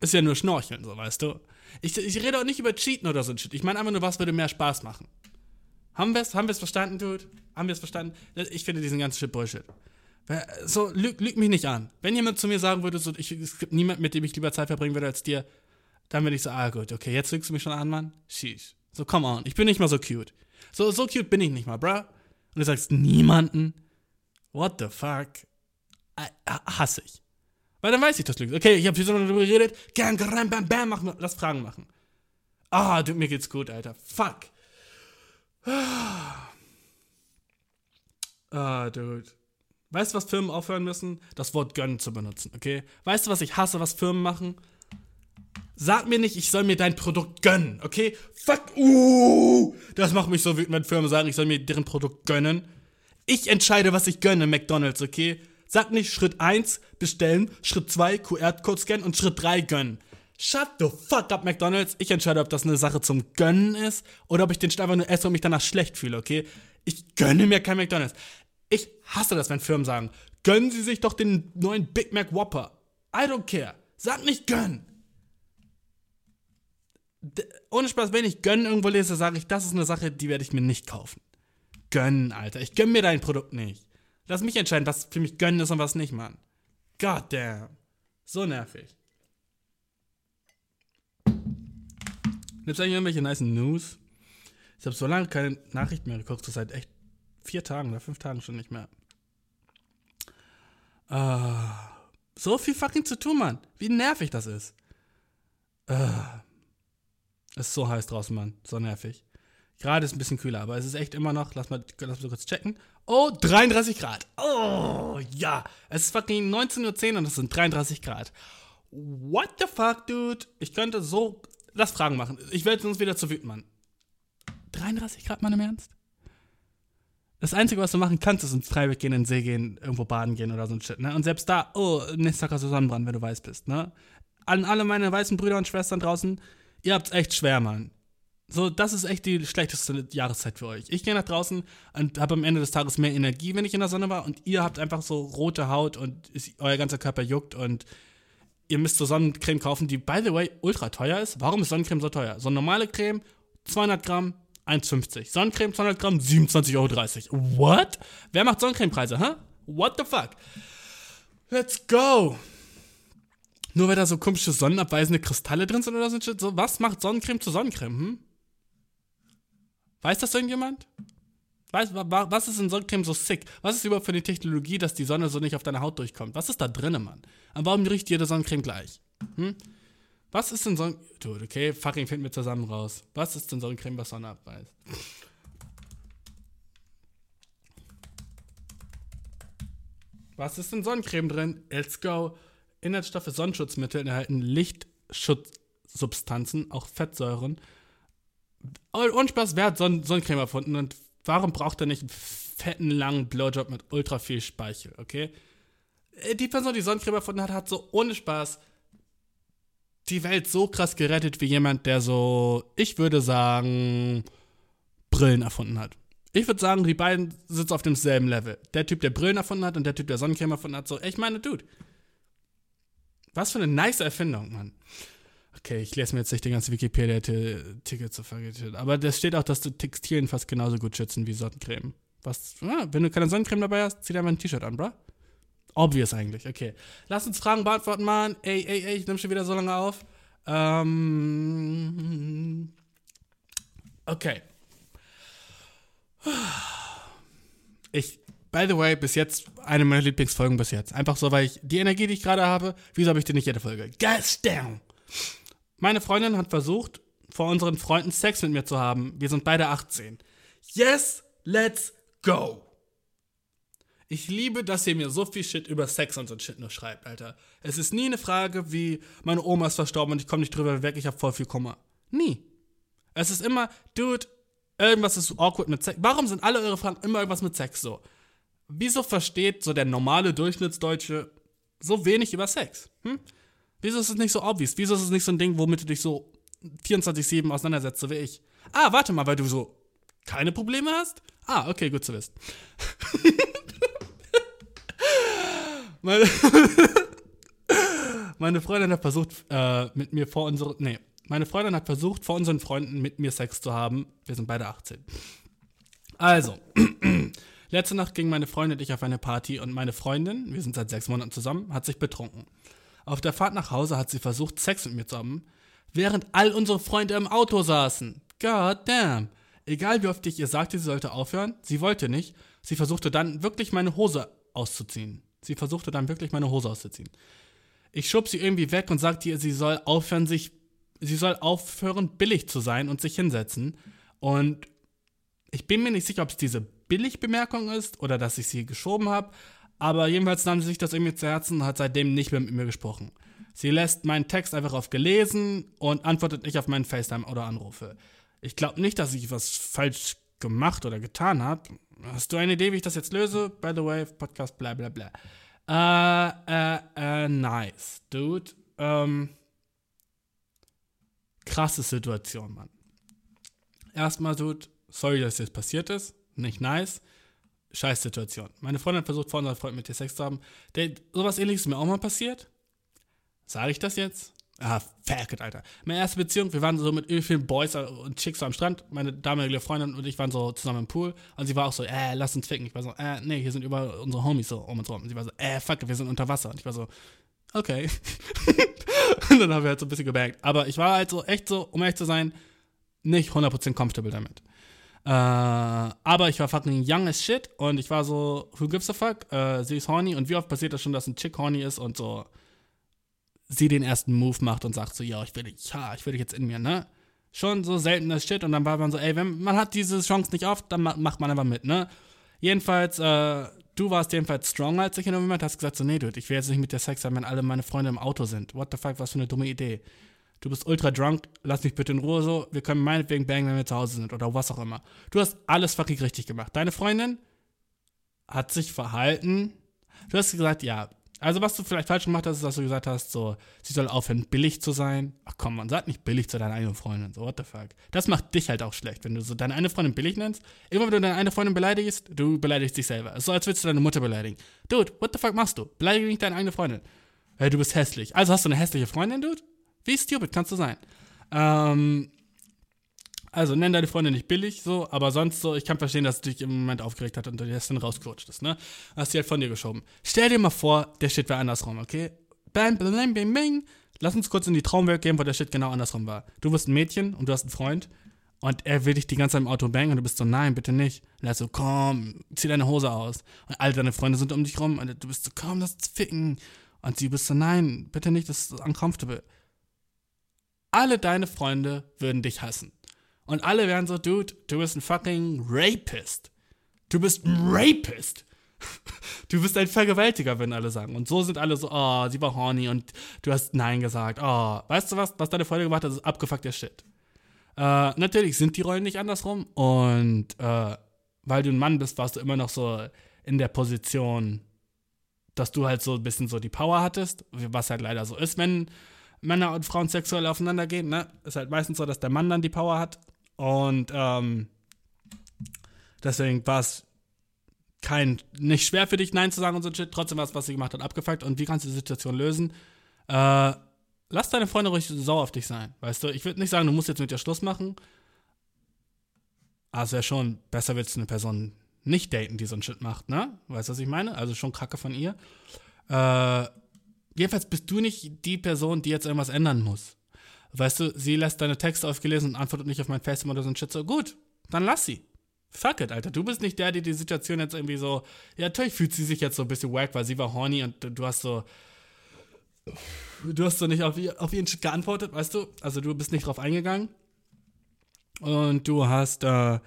ist ja nur schnorcheln, so weißt du. Ich, ich rede auch nicht über Cheaten oder so ein Shit. Ich meine einfach nur, was würde mehr Spaß machen. Haben wir es haben wir's verstanden, Dude? Haben wir es verstanden? Ich finde diesen ganzen Shit Bullshit. So, lüg, lüg, mich nicht an. Wenn jemand zu mir sagen würde, so, ich, es gibt niemanden, mit dem ich lieber Zeit verbringen würde als dir, dann würde ich so, ah gut, okay, jetzt lügst du mich schon an, Mann. Sheesh. So, come on, ich bin nicht mal so cute. So, so cute bin ich nicht mal, bruh. Und du sagst, niemanden? What the fuck? Äh, hasse ich. Weil dann weiß ich, dass du lügst. Okay, ich habe hier so darüber geredet. Gern, bam, bam, bam, mach, lass Fragen machen. Ah, du, mir geht's gut, Alter. Fuck. Ah, dude. Weißt du, was Firmen aufhören müssen? Das Wort gönnen zu benutzen, okay? Weißt du, was ich hasse, was Firmen machen? Sag mir nicht, ich soll mir dein Produkt gönnen, okay? Fuck, uh, das macht mich so wütend, wenn Firmen sagen, ich soll mir deren Produkt gönnen. Ich entscheide, was ich gönne, McDonalds, okay? Sag nicht Schritt 1 bestellen, Schritt 2 QR-Code scannen und Schritt 3 gönnen. Shut the fuck up, McDonalds. Ich entscheide, ob das eine Sache zum Gönnen ist oder ob ich den einfach nur esse und mich danach schlecht fühle, okay? Ich gönne mir kein McDonalds. Ich hasse das, wenn Firmen sagen, gönnen Sie sich doch den neuen Big Mac Whopper. I don't care. Sag nicht gönn. D ohne Spaß, wenn ich gönn irgendwo lese, sage ich, das ist eine Sache, die werde ich mir nicht kaufen. Gönnen, Alter. Ich gönn mir dein Produkt nicht. Lass mich entscheiden, was für mich gönnen ist und was nicht, Mann. God damn. So nervig. Gibt's eigentlich irgendwelche nice News? Ich habe so lange keine Nachrichten mehr geguckt, so seit echt vier Tagen oder fünf Tagen schon nicht mehr. Uh, so viel fucking zu tun, Mann. Wie nervig das ist. Uh, es ist so heiß draußen, Mann. So nervig. Gerade ist ein bisschen kühler, aber es ist echt immer noch, lass mal, lass mal kurz checken. Oh, 33 Grad. Oh, ja. Es ist fucking 19.10 Uhr und es sind 33 Grad. What the fuck, dude? Ich könnte so, lass Fragen machen. Ich werde uns wieder zu wütend, Mann. 33 Grad, Mann, im Ernst? Das Einzige, was du machen kannst, ist ins Freiweg gehen, in den See gehen, irgendwo baden gehen oder so ein Shit, ne? Und selbst da, oh, nächster Tag hast du Sonnenbrand, wenn du weiß bist, ne? An alle meine weißen Brüder und Schwestern draußen, ihr habt's echt schwer, Mann. So, das ist echt die schlechteste Jahreszeit für euch. Ich gehe nach draußen und habe am Ende des Tages mehr Energie, wenn ich in der Sonne war, und ihr habt einfach so rote Haut und ist, euer ganzer Körper juckt und ihr müsst so Sonnencreme kaufen, die, by the way, ultra teuer ist. Warum ist Sonnencreme so teuer? So eine normale Creme, 200 Gramm, 1,50. Sonnencreme 200 Gramm, 27,30 Euro. What? Wer macht Sonnencremepreise? Huh? What the fuck? Let's go! Nur weil da so komische sonnenabweisende Kristalle drin sind oder so, so was macht Sonnencreme zu Sonnencreme, hm? Weiß das irgendjemand? Weiß, was ist in Sonnencreme so sick? Was ist überhaupt für eine Technologie, dass die Sonne so nicht auf deine Haut durchkommt? Was ist da drinnen, Mann? Und warum riecht jede Sonnencreme gleich? Hm? Was ist denn so ein. Dude, okay, fucking finden wir zusammen raus. Was ist denn so ein Creme, was Sonne abweist? Was ist in Sonnencreme drin? Let's go. Inhaltsstoffe Sonnenschutzmittel enthalten Lichtschutzsubstanzen, auch Fettsäuren. Und Spaß, wer hat Son Sonnencreme erfunden und warum braucht er nicht einen fetten, langen Blowjob mit ultra viel Speichel, okay? Äh, die Person, die Sonnencreme erfunden hat, hat so ohne Spaß die Welt so krass gerettet wie jemand, der so, ich würde sagen, Brillen erfunden hat. Ich würde sagen, die beiden sitzen auf demselben Level. Der Typ, der Brillen erfunden hat und der Typ, der Sonnencreme erfunden hat, so, ich meine, Dude. Was für eine nice Erfindung, Mann. Okay, ich lese mir jetzt nicht den ganzen Wikipedia-Ticket zu vergessen. Aber da steht auch, dass du Textilien fast genauso gut schützen wie Sonnencreme. Was, ja, wenn du keine Sonnencreme dabei hast, zieh dir mal ein T-Shirt an, bro. Obvious eigentlich, okay. Lass uns Fragen beantworten, Mann. Ey, ey, ey, ich nehme schon wieder so lange auf. Ähm. Okay. Ich, by the way, bis jetzt eine meiner Lieblingsfolgen bis jetzt. Einfach so, weil ich die Energie, die ich gerade habe, wieso habe ich die nicht jede Folge? Gas down! Meine Freundin hat versucht, vor unseren Freunden Sex mit mir zu haben. Wir sind beide 18. Yes, let's go! Ich liebe, dass ihr mir so viel Shit über Sex und so Shit nur schreibt, Alter. Es ist nie eine Frage wie, meine Oma ist verstorben und ich komme nicht drüber weg, ich habe voll viel Kummer. Nie. Es ist immer, Dude, irgendwas ist awkward mit Sex. Warum sind alle eure Fragen immer irgendwas mit Sex so? Wieso versteht so der normale Durchschnittsdeutsche so wenig über Sex? Hm? Wieso ist es nicht so obvious? Wieso ist es nicht so ein Ding, womit du dich so 24-7 auseinandersetzt, so wie ich? Ah, warte mal, weil du so keine Probleme hast? Ah, okay, gut zu wissen. Meine, meine Freundin hat versucht, äh, mit mir vor unseren. Nee, meine Freundin hat versucht, vor unseren Freunden mit mir Sex zu haben. Wir sind beide 18. Also, letzte Nacht ging meine Freundin und ich auf eine Party und meine Freundin, wir sind seit sechs Monaten zusammen, hat sich betrunken. Auf der Fahrt nach Hause hat sie versucht, Sex mit mir zu haben, während all unsere Freunde im Auto saßen. God damn. Egal wie oft ich ihr sagte, sie sollte aufhören, sie wollte nicht. Sie versuchte dann wirklich meine Hose auszuziehen. Sie versuchte dann wirklich meine Hose auszuziehen. Ich schob sie irgendwie weg und sagte ihr, sie soll aufhören, sich sie soll aufhören, billig zu sein und sich hinsetzen. Und ich bin mir nicht sicher, ob es diese Billig-Bemerkung ist oder dass ich sie geschoben habe. Aber jedenfalls nahm sie sich das irgendwie zu Herzen und hat seitdem nicht mehr mit mir gesprochen. Sie lässt meinen Text einfach auf gelesen und antwortet nicht auf meinen FaceTime oder Anrufe. Ich glaube nicht, dass ich was falsch gemacht oder getan habe. Hast du eine Idee, wie ich das jetzt löse? By the way, Podcast, bla bla bla. Äh, äh, äh, nice, dude. Ähm, krasse Situation, Mann. Erstmal, dude, sorry, dass das passiert ist. Nicht nice. Scheiß Situation. Meine Freundin versucht vor unserer Freund mit dir Sex zu haben. Der, sowas ähnliches ist mir auch mal passiert. Sage ich das jetzt? Ah, fuck it, Alter. Meine erste Beziehung, wir waren so mit vielen Boys und Chicks so am Strand. Meine damalige Freundin und ich waren so zusammen im Pool. Und sie war auch so, äh, lass uns ficken. Ich war so, äh, nee, hier sind über unsere Homies so um uns rum. Und sie war so, äh, fuck, wir sind unter Wasser. Und ich war so, okay. und dann haben wir halt so ein bisschen gebankt. Aber ich war halt so, echt so, um ehrlich zu sein, nicht 100% comfortable damit. Äh, aber ich war fucking young as shit und ich war so, who gives a fuck? Äh, sie ist horny und wie oft passiert das schon, dass ein Chick horny ist und so sie den ersten Move macht und sagt so, ja, ich will dich, ja, ich will dich jetzt in mir, ne? Schon so seltenes Shit und dann war man so, ey, wenn man hat diese Chance nicht oft, dann macht man einfach mit, ne? Jedenfalls, äh, du warst jedenfalls stronger als ich in dem Moment, hast gesagt so, nee, dude, ich will jetzt nicht mit dir Sex haben, wenn alle meine Freunde im Auto sind. What the fuck, was für eine dumme Idee. Du bist ultra drunk, lass mich bitte in Ruhe so, wir können meinetwegen bangen, wenn wir zu Hause sind oder was auch immer. Du hast alles fucking richtig gemacht. Deine Freundin hat sich verhalten. Du hast gesagt, ja, also, was du vielleicht falsch gemacht hast, ist, dass du gesagt hast, so, sie soll aufhören, billig zu sein. Ach komm, man sagt nicht billig zu deiner eigenen Freundin. So, what the fuck. Das macht dich halt auch schlecht, wenn du so deine eine Freundin billig nennst. Immer wenn du deine eine Freundin beleidigst, du beleidigst dich selber. So, als würdest du deine Mutter beleidigen. Dude, what the fuck machst du? Beleidige nicht deine eigene Freundin. Hey, du bist hässlich. Also hast du eine hässliche Freundin, Dude? Wie stupid kannst du sein? Ähm, also nenn deine Freundin nicht billig, so, aber sonst so, ich kann verstehen, dass du dich im Moment aufgeregt hat und du jetzt dann rausgerutscht ist, ne? Hast die halt von dir geschoben. Stell dir mal vor, der Shit wäre andersrum, okay? Bam, bam, bam, bam, bam. Lass uns kurz in die Traumwelt gehen, wo der Shit genau andersrum war. Du bist ein Mädchen und du hast einen Freund und er will dich die ganze Zeit im Auto bangen und du bist so, nein, bitte nicht. Und er ist so, komm, zieh deine Hose aus. Und all deine Freunde sind um dich rum und du bist so, komm, lass uns ficken. Und sie bist so, nein, bitte nicht, das ist uncomfortable. Alle deine Freunde würden dich hassen. Und alle wären so, Dude, du bist ein fucking Rapist. Du bist ein Rapist. Du bist ein Vergewaltiger, wenn alle sagen. Und so sind alle so, oh, sie war horny und du hast Nein gesagt. Oh, weißt du was, was deine Freundin gemacht hat, ist abgefuckter Shit. Äh, natürlich sind die Rollen nicht andersrum. Und äh, weil du ein Mann bist, warst du immer noch so in der Position, dass du halt so ein bisschen so die Power hattest, was halt leider so ist, wenn Männer und Frauen sexuell aufeinander gehen, ne? Ist halt meistens so, dass der Mann dann die Power hat und ähm, deswegen war es kein, nicht schwer für dich, Nein zu sagen und so shit. Trotzdem war es, was sie gemacht hat, abgefuckt. Und wie kannst du die Situation lösen? Äh, lass deine Freunde ruhig sauer auf dich sein. Weißt du, ich würde nicht sagen, du musst jetzt mit dir Schluss machen. Aber es wäre schon besser, willst du eine Person nicht daten, die so ein Shit macht, ne? Weißt du, was ich meine? Also schon Kacke von ihr. Äh, jedenfalls bist du nicht die Person, die jetzt irgendwas ändern muss. Weißt du, sie lässt deine Texte aufgelesen und antwortet nicht auf mein FaceTime oder so ein Shit so, gut, dann lass sie. Fuck it, Alter. Du bist nicht der, der die Situation jetzt irgendwie so. Ja, natürlich fühlt sie sich jetzt so ein bisschen wack, weil sie war horny und du hast so. Du hast so nicht auf, auf ihren Shit geantwortet, weißt du? Also du bist nicht drauf eingegangen. Und du hast äh,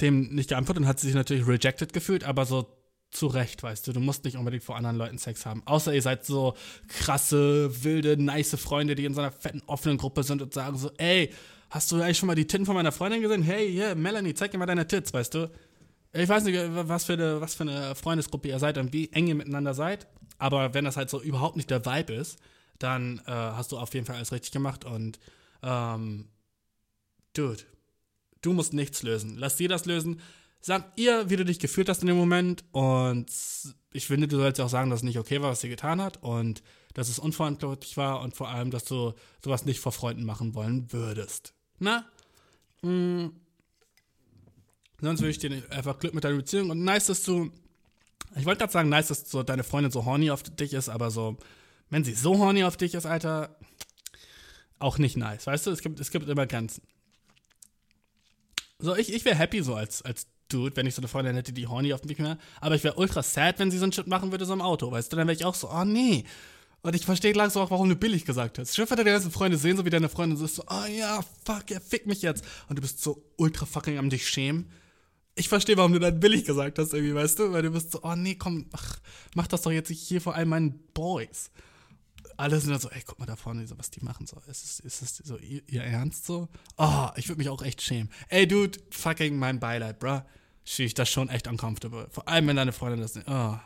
dem nicht geantwortet und hat sich natürlich rejected gefühlt, aber so zu Recht, weißt du. Du musst nicht unbedingt vor anderen Leuten Sex haben. Außer ihr seid so krasse, wilde, nice Freunde, die in so einer fetten, offenen Gruppe sind und sagen so, ey, hast du eigentlich schon mal die Titten von meiner Freundin gesehen? Hey, hier, yeah, Melanie, zeig mir mal deine Tits, weißt du. Ich weiß nicht, was für, eine, was für eine Freundesgruppe ihr seid und wie eng ihr miteinander seid. Aber wenn das halt so überhaupt nicht der Vibe ist, dann äh, hast du auf jeden Fall alles richtig gemacht und ähm, Dude, du musst nichts lösen. Lass dir das lösen. Sag ihr, wie du dich gefühlt hast in dem Moment. Und ich finde, du sollst auch sagen, dass es nicht okay war, was sie getan hat. Und dass es unverantwortlich war. Und vor allem, dass du sowas nicht vor Freunden machen wollen würdest. Na? Hm. Sonst würde ich dir einfach Glück mit deiner Beziehung. Und nice, dass du. Ich wollte gerade sagen, nice, dass so deine Freundin so horny auf dich ist, aber so, wenn sie so horny auf dich ist, Alter, auch nicht nice. Weißt du, es gibt, es gibt immer Grenzen. So, ich, ich wäre happy so als, als Dude, wenn ich so eine Freundin hätte, die horny auf mich wäre. Aber ich wäre ultra sad, wenn sie so einen Shit machen würde, so im Auto, weißt du? Dann wäre ich auch so, oh nee. Und ich verstehe langsam auch, warum du billig gesagt hast. Chef hat deine ganzen Freunde sehen, so wie deine Freunde so, oh ja, fuck, er fickt mich jetzt. Und du bist so ultra fucking am dich schämen. Ich verstehe, warum du dann billig gesagt hast, irgendwie, weißt du? Weil du bist so, oh nee, komm, ach, mach das doch jetzt hier vor allem meinen Boys. Alle sind dann so, ey, guck mal da vorne, was die machen so. Ist es, ist es so ihr, Ernst so? Oh, ich würde mich auch echt schämen. Ey, Dude, fucking mein Beileid, bruh. Schief, das schon echt uncomfortable. Vor allem, wenn deine Freundin das nicht. Oh.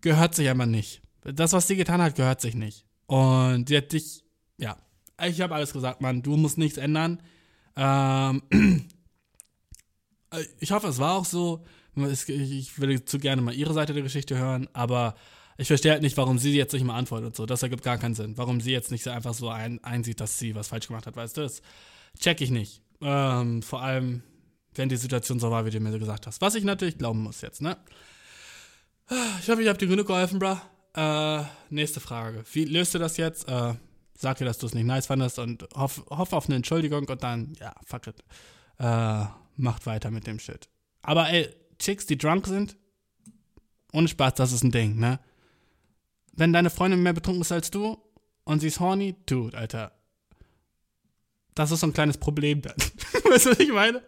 Gehört sich aber nicht das, was sie getan hat, gehört sich nicht. Und sie hat dich, ja, ich habe alles gesagt, Mann, du musst nichts ändern. Ähm, ich hoffe, es war auch so. Ich würde zu gerne mal ihre Seite der Geschichte hören, aber ich verstehe halt nicht, warum sie jetzt nicht mal antwortet und so. Das ergibt gar keinen Sinn. Warum sie jetzt nicht einfach so ein, einsieht, dass sie was falsch gemacht hat, weißt du? Das check ich nicht. Ähm, vor allem, wenn die Situation so war, wie du mir gesagt hast. Was ich natürlich glauben muss jetzt, ne? Ich hoffe, ich habe dir genug geholfen, bro. Äh, nächste Frage. Wie löst du das jetzt? Äh, sag dir, dass du es nicht nice fandest und hoff, hoff auf eine Entschuldigung und dann, ja, fuck it. Äh, macht weiter mit dem Shit. Aber ey, Chicks, die drunk sind, ohne Spaß, das ist ein Ding, ne? Wenn deine Freundin mehr betrunken ist als du und sie ist horny, dude, Alter. Das ist so ein kleines Problem dann. weißt du, was ich meine?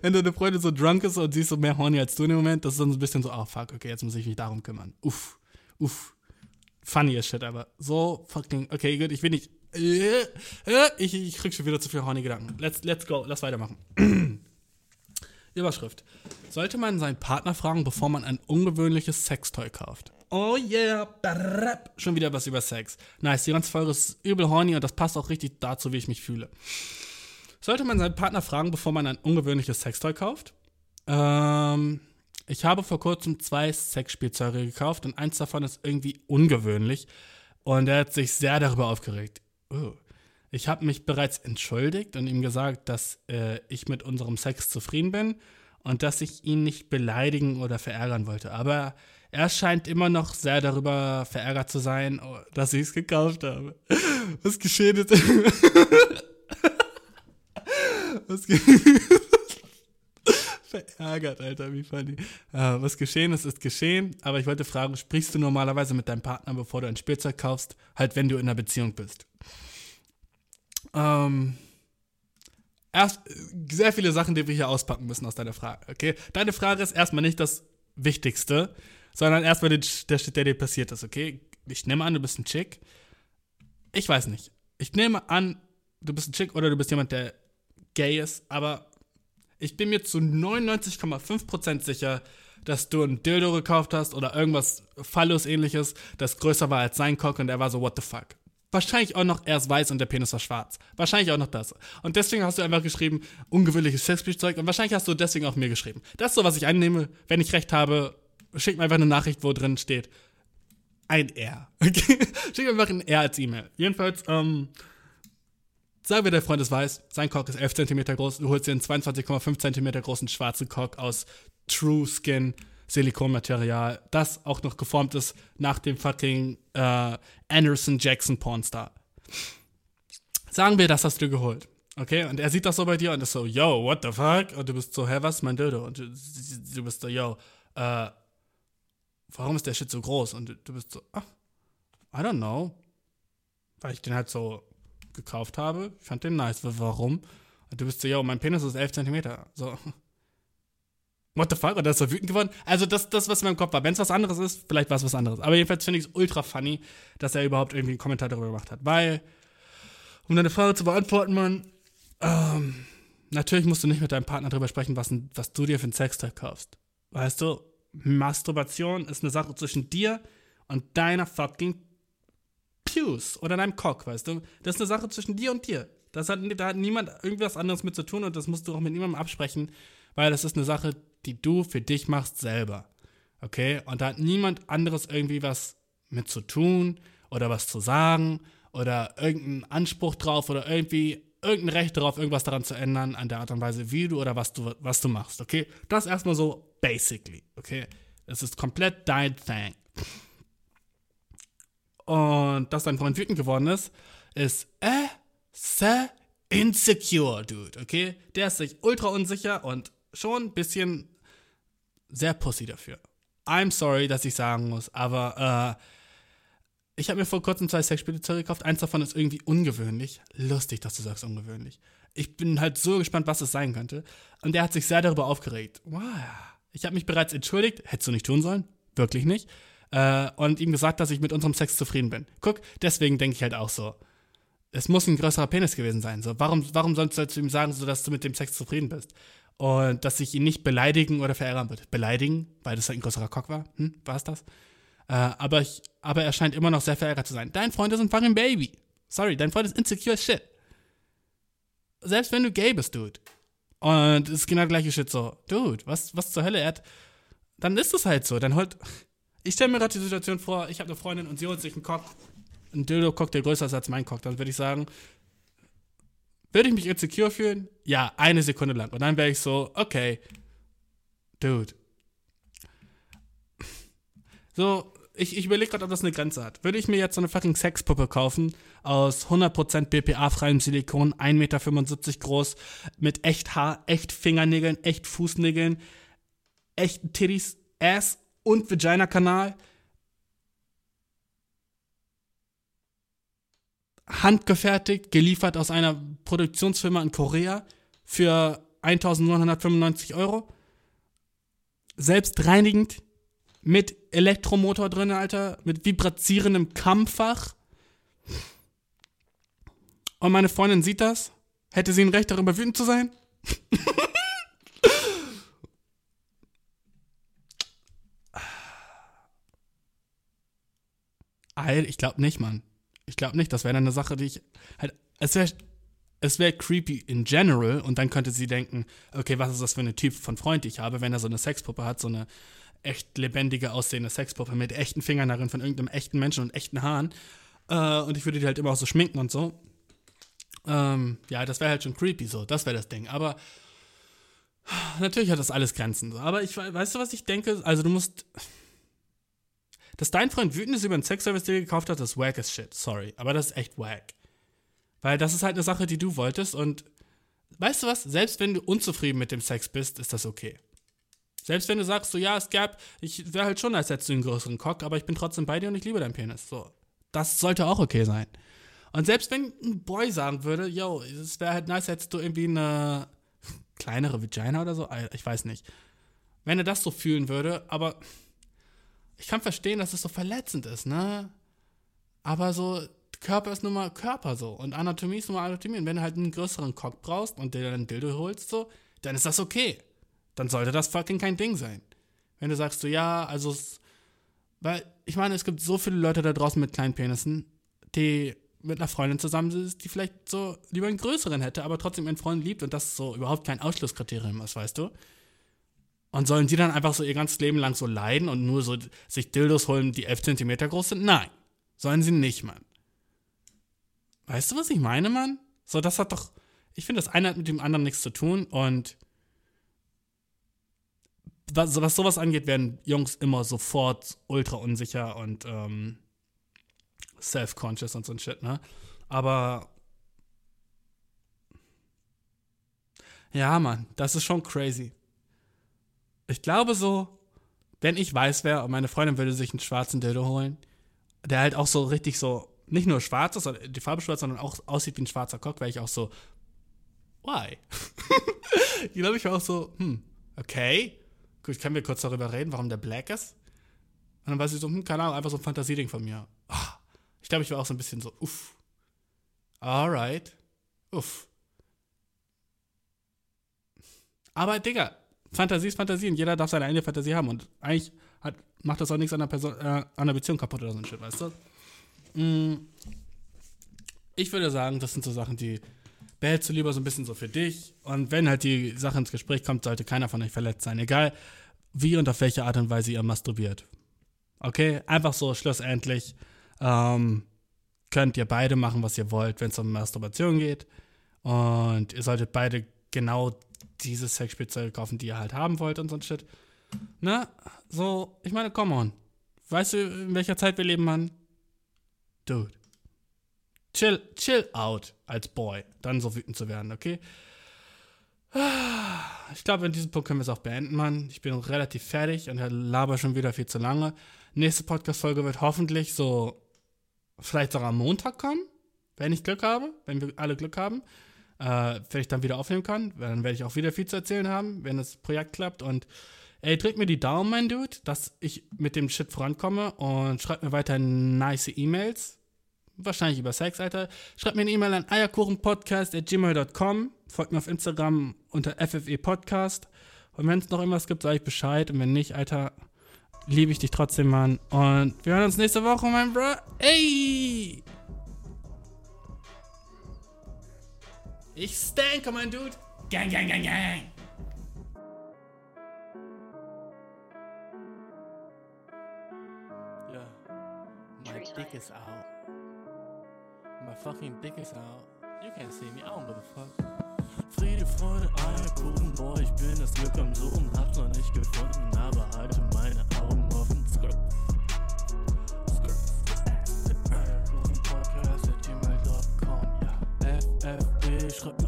Wenn deine Freundin so drunk ist und sie ist so mehr horny als du in dem Moment, das ist dann so ein bisschen so, oh fuck, okay, jetzt muss ich mich darum kümmern. Uff, uff funny as shit, aber so fucking, okay, gut, ich will nicht, äh, äh, ich, ich krieg schon wieder zu viele horny Gedanken. Let's, let's go, lass weitermachen. Überschrift. Sollte man seinen Partner fragen, bevor man ein ungewöhnliches Sextoy kauft? Oh yeah, schon wieder was über Sex. Nice, die ganze Folge ist übel horny und das passt auch richtig dazu, wie ich mich fühle. Sollte man seinen Partner fragen, bevor man ein ungewöhnliches Sextoy kauft? Ähm, ich habe vor kurzem zwei Sexspielzeuge gekauft und eins davon ist irgendwie ungewöhnlich. Und er hat sich sehr darüber aufgeregt. Oh. Ich habe mich bereits entschuldigt und ihm gesagt, dass äh, ich mit unserem Sex zufrieden bin und dass ich ihn nicht beleidigen oder verärgern wollte. Aber er scheint immer noch sehr darüber verärgert zu sein, oh, dass ich es gekauft habe. Was geschehen ist. Was ist verärgert, Alter, wie funny. Äh, was geschehen ist, ist geschehen. Aber ich wollte fragen, sprichst du normalerweise mit deinem Partner, bevor du ein Spielzeug kaufst? Halt, wenn du in einer Beziehung bist. Ähm, erst sehr viele Sachen, die wir hier auspacken müssen aus deiner Frage, okay? Deine Frage ist erstmal nicht das Wichtigste, sondern erstmal der Shit, der dir passiert ist, okay? Ich nehme an, du bist ein Chick. Ich weiß nicht. Ich nehme an, du bist ein Chick oder du bist jemand, der gay ist, aber ich bin mir zu 99,5% sicher, dass du ein Dildo gekauft hast oder irgendwas Phallus-ähnliches, das größer war als sein Cock und er war so, what the fuck. Wahrscheinlich auch noch, er ist weiß und der Penis war schwarz. Wahrscheinlich auch noch das. Und deswegen hast du einfach geschrieben, ungewöhnliches Sexspielzeug und wahrscheinlich hast du deswegen auch mir geschrieben. Das ist so, was ich annehme. Wenn ich recht habe, schick mir einfach eine Nachricht, wo drin steht, ein R. Okay? schick mir einfach ein R als E-Mail. Jedenfalls, ähm, Sagen wir, der Freund ist weiß, sein Cock ist 11 cm groß, du holst dir einen 22,5 cm großen schwarzen Cock aus True Skin Silikonmaterial, das auch noch geformt ist nach dem fucking äh, Anderson Jackson Pornstar. Sagen wir, das hast du geholt. Okay, und er sieht das so bei dir und ist so, yo, what the fuck? Und du bist so, hä, was mein Dildo? Und du, du bist so, yo, äh, warum ist der Shit so groß? Und du, bist so, ach, I don't know. Weil ich den halt so gekauft habe. Ich fand den nice. Warum? Und du bist so, yo, mein Penis ist 11 cm. So. What the fuck? Und er ist so wütend geworden. Also, das, das was in meinem Kopf war. Wenn es was anderes ist, vielleicht war es was anderes. Aber jedenfalls finde ich es ultra funny, dass er überhaupt irgendwie einen Kommentar darüber gemacht hat. Weil, um deine Frage zu beantworten, Mann, ähm, natürlich musst du nicht mit deinem Partner darüber sprechen, was, was du dir für ein Sextoy kaufst. Weißt du, Masturbation ist eine Sache zwischen dir und deiner fucking Pews oder deinem Cock, weißt du? Das ist eine Sache zwischen dir und dir. Das hat, da hat niemand irgendwas anderes mit zu tun und das musst du auch mit niemandem absprechen, weil das ist eine Sache, die du für dich machst selber. Okay? Und da hat niemand anderes irgendwie was mit zu tun oder was zu sagen oder irgendeinen Anspruch drauf oder irgendwie irgendein Recht darauf, irgendwas daran zu ändern, an der Art und Weise, wie du oder was du, was du machst, okay? Das erstmal so basically, okay? Es ist komplett dein Thing und dass dein Freund wütend geworden ist, ist äh, se insecure, dude, okay? Der ist sich ultra unsicher und schon ein bisschen sehr pussy dafür. I'm sorry, dass ich sagen muss, aber ich habe mir vor kurzem zwei Sexspielzeuge gekauft. Eins davon ist irgendwie ungewöhnlich. Lustig, dass du sagst ungewöhnlich. Ich bin halt so gespannt, was es sein könnte. Und der hat sich sehr darüber aufgeregt. Wow. Ich habe mich bereits entschuldigt. Hättest du nicht tun sollen. Wirklich nicht. Äh, und ihm gesagt, dass ich mit unserem Sex zufrieden bin. Guck, deswegen denke ich halt auch so. Es muss ein größerer Penis gewesen sein. So, warum, warum sollst du ihm sagen, so, dass du mit dem Sex zufrieden bist? Und dass ich ihn nicht beleidigen oder verärgern würde. Beleidigen, weil das halt ein größerer Cock war. Hm, war es das? Äh, aber, ich, aber er scheint immer noch sehr verärgert zu sein. Dein Freund ist ein fucking Baby. Sorry, dein Freund ist insecure as shit. Selbst wenn du gay bist, Dude. Und es ist genau der gleiche Shit so. Dude, was, was zur Hölle? Er hat, dann ist es halt so. Dann holt. Ich stelle mir gerade die Situation vor, ich habe eine Freundin und sie holt sich einen Cock. Ein Dildo-Cock, der größer ist als mein Cock. Dann würde ich sagen, würde ich mich insecure fühlen? Ja, eine Sekunde lang. Und dann wäre ich so, okay, Dude. So, ich, ich überlege gerade, ob das eine Grenze hat. Würde ich mir jetzt so eine fucking Sexpuppe kaufen, aus 100% BPA-freiem Silikon, 1,75 Meter groß, mit echt Haar, echt Fingernägeln, echt Fußnägeln, echten Titties, Ass und Vagina-Kanal, handgefertigt, geliefert aus einer Produktionsfirma in Korea für 1995 Euro. Selbstreinigend, mit Elektromotor drin, Alter, mit vibrazierendem Kammfach. Und meine Freundin sieht das. Hätte sie ein Recht, darüber wütend zu sein? ich glaube nicht, Mann. Ich glaube nicht. Das wäre dann eine Sache, die ich halt. Es wäre es wäre creepy in general und dann könnte sie denken, okay, was ist das für eine Typ von Freund, die ich habe, wenn er so eine Sexpuppe hat, so eine echt lebendige aussehende Sexpuppe mit echten Fingern darin von irgendeinem echten Menschen und echten Haaren. Äh, und ich würde die halt immer auch so schminken und so. Ähm, ja, das wäre halt schon creepy so. Das wäre das Ding. Aber natürlich hat das alles Grenzen. So. Aber ich weißt du, was ich denke? Also du musst. Dass dein Freund wütend ist über einen Sexservice, den er gekauft hat, ist wack as shit. Sorry. Aber das ist echt wack. Weil das ist halt eine Sache, die du wolltest und weißt du was? Selbst wenn du unzufrieden mit dem Sex bist, ist das okay. Selbst wenn du sagst, so ja, es gab, ich wäre halt schon, als hättest du einen größeren Cock, aber ich bin trotzdem bei dir und ich liebe deinen Penis. So. Das sollte auch okay sein. Und selbst wenn ein Boy sagen würde, yo, es wäre halt nice, hättest du irgendwie eine kleinere Vagina oder so, ich weiß nicht. Wenn er das so fühlen würde, aber ich kann verstehen, dass es so verletzend ist, ne? Aber so, Körper ist nun mal Körper so und Anatomie ist nun mal Anatomie. Und wenn du halt einen größeren Cock brauchst und dir dann ein Dildo holst, so, dann ist das okay dann sollte das fucking kein Ding sein. Wenn du sagst so, ja, also, weil, ich meine, es gibt so viele Leute da draußen mit kleinen Penissen, die mit einer Freundin zusammen sind, die vielleicht so lieber einen größeren hätte, aber trotzdem ihren Freund liebt und das so überhaupt kein Ausschlusskriterium ist, weißt du? Und sollen die dann einfach so ihr ganzes Leben lang so leiden und nur so sich Dildos holen, die 11 cm groß sind? Nein. Sollen sie nicht, Mann. Weißt du, was ich meine, Mann? So, das hat doch. Ich finde, das eine hat mit dem anderen nichts zu tun und was, was sowas angeht, werden Jungs immer sofort ultra unsicher und ähm, self-conscious und so ein Shit, ne? Aber ja, Mann, das ist schon crazy. Ich glaube so, wenn ich weiß wäre und meine Freundin würde sich einen schwarzen Dildo holen, der halt auch so richtig so, nicht nur schwarz ist, die Farbe schwarz, sondern auch aussieht wie ein schwarzer Cock, wäre ich auch so, why? ich glaube, ich war auch so, hm, okay, Gut, können wir kurz darüber reden, warum der Black ist? Und dann war sie so, hm, keine Ahnung, einfach so ein Fantasieding von mir. Oh, ich glaube, ich war auch so ein bisschen so, uff. Alright. Uff. Aber, Digga, Fantasie ist Fantasie und jeder darf seine eigene Fantasie haben. Und eigentlich hat, macht das auch nichts an der, Person, äh, an der Beziehung kaputt oder so ein Shit, weißt du? Mm. Ich würde sagen, das sind so Sachen, die behältst du lieber so ein bisschen so für dich. Und wenn halt die Sache ins Gespräch kommt, sollte keiner von euch verletzt sein. Egal wie und auf welche Art und Weise ihr masturbiert. Okay? Einfach so schlussendlich ähm, könnt ihr beide machen, was ihr wollt, wenn es um Masturbation geht. Und ihr solltet beide genau diese Sexspielzeuge kaufen, die ihr halt haben wollt und so ein Shit. Ne? So, ich meine, come on. Weißt du, in welcher Zeit wir leben, Mann? Dude chill, chill out als Boy, dann so wütend zu werden, okay? Ich glaube, in diesem Punkt können wir es auch beenden, Mann. Ich bin relativ fertig und laber schon wieder viel zu lange. Nächste Podcast-Folge wird hoffentlich so vielleicht sogar am Montag kommen, wenn ich Glück habe, wenn wir alle Glück haben. Äh, wenn ich dann wieder aufnehmen kann, dann werde ich auch wieder viel zu erzählen haben, wenn das Projekt klappt. Und ey, drück mir die Daumen, mein Dude, dass ich mit dem Shit vorankomme und schreibt mir weiter nice E-Mails. Wahrscheinlich über Sex, Alter. Schreibt mir eine E-Mail an eierkuchenpodcast.gmail.com. Folgt mir auf Instagram unter FFE Podcast. Und wenn es noch irgendwas gibt, sage ich Bescheid. Und wenn nicht, Alter, liebe ich dich trotzdem, Mann. Und wir hören uns nächste Woche, mein Bro. Ey! Ich stanke, mein Dude. Gang, gang, gang, gang. Yeah. My dick is out. My fucking dick is out. You can't see me, I don't give a fuck. Friede, Freude, Eierkuchen, boah, ich bin das Glück am Suchen, hab's noch nicht gefunden, aber halte meine Augen offen. Skirt. Skirt. Eierkuchen Podcast at gmail.com, ja. FFB, schreib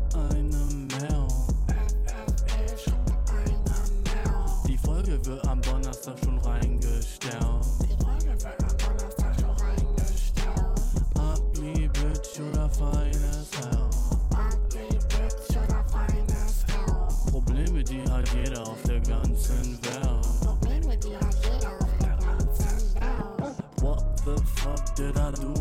did I do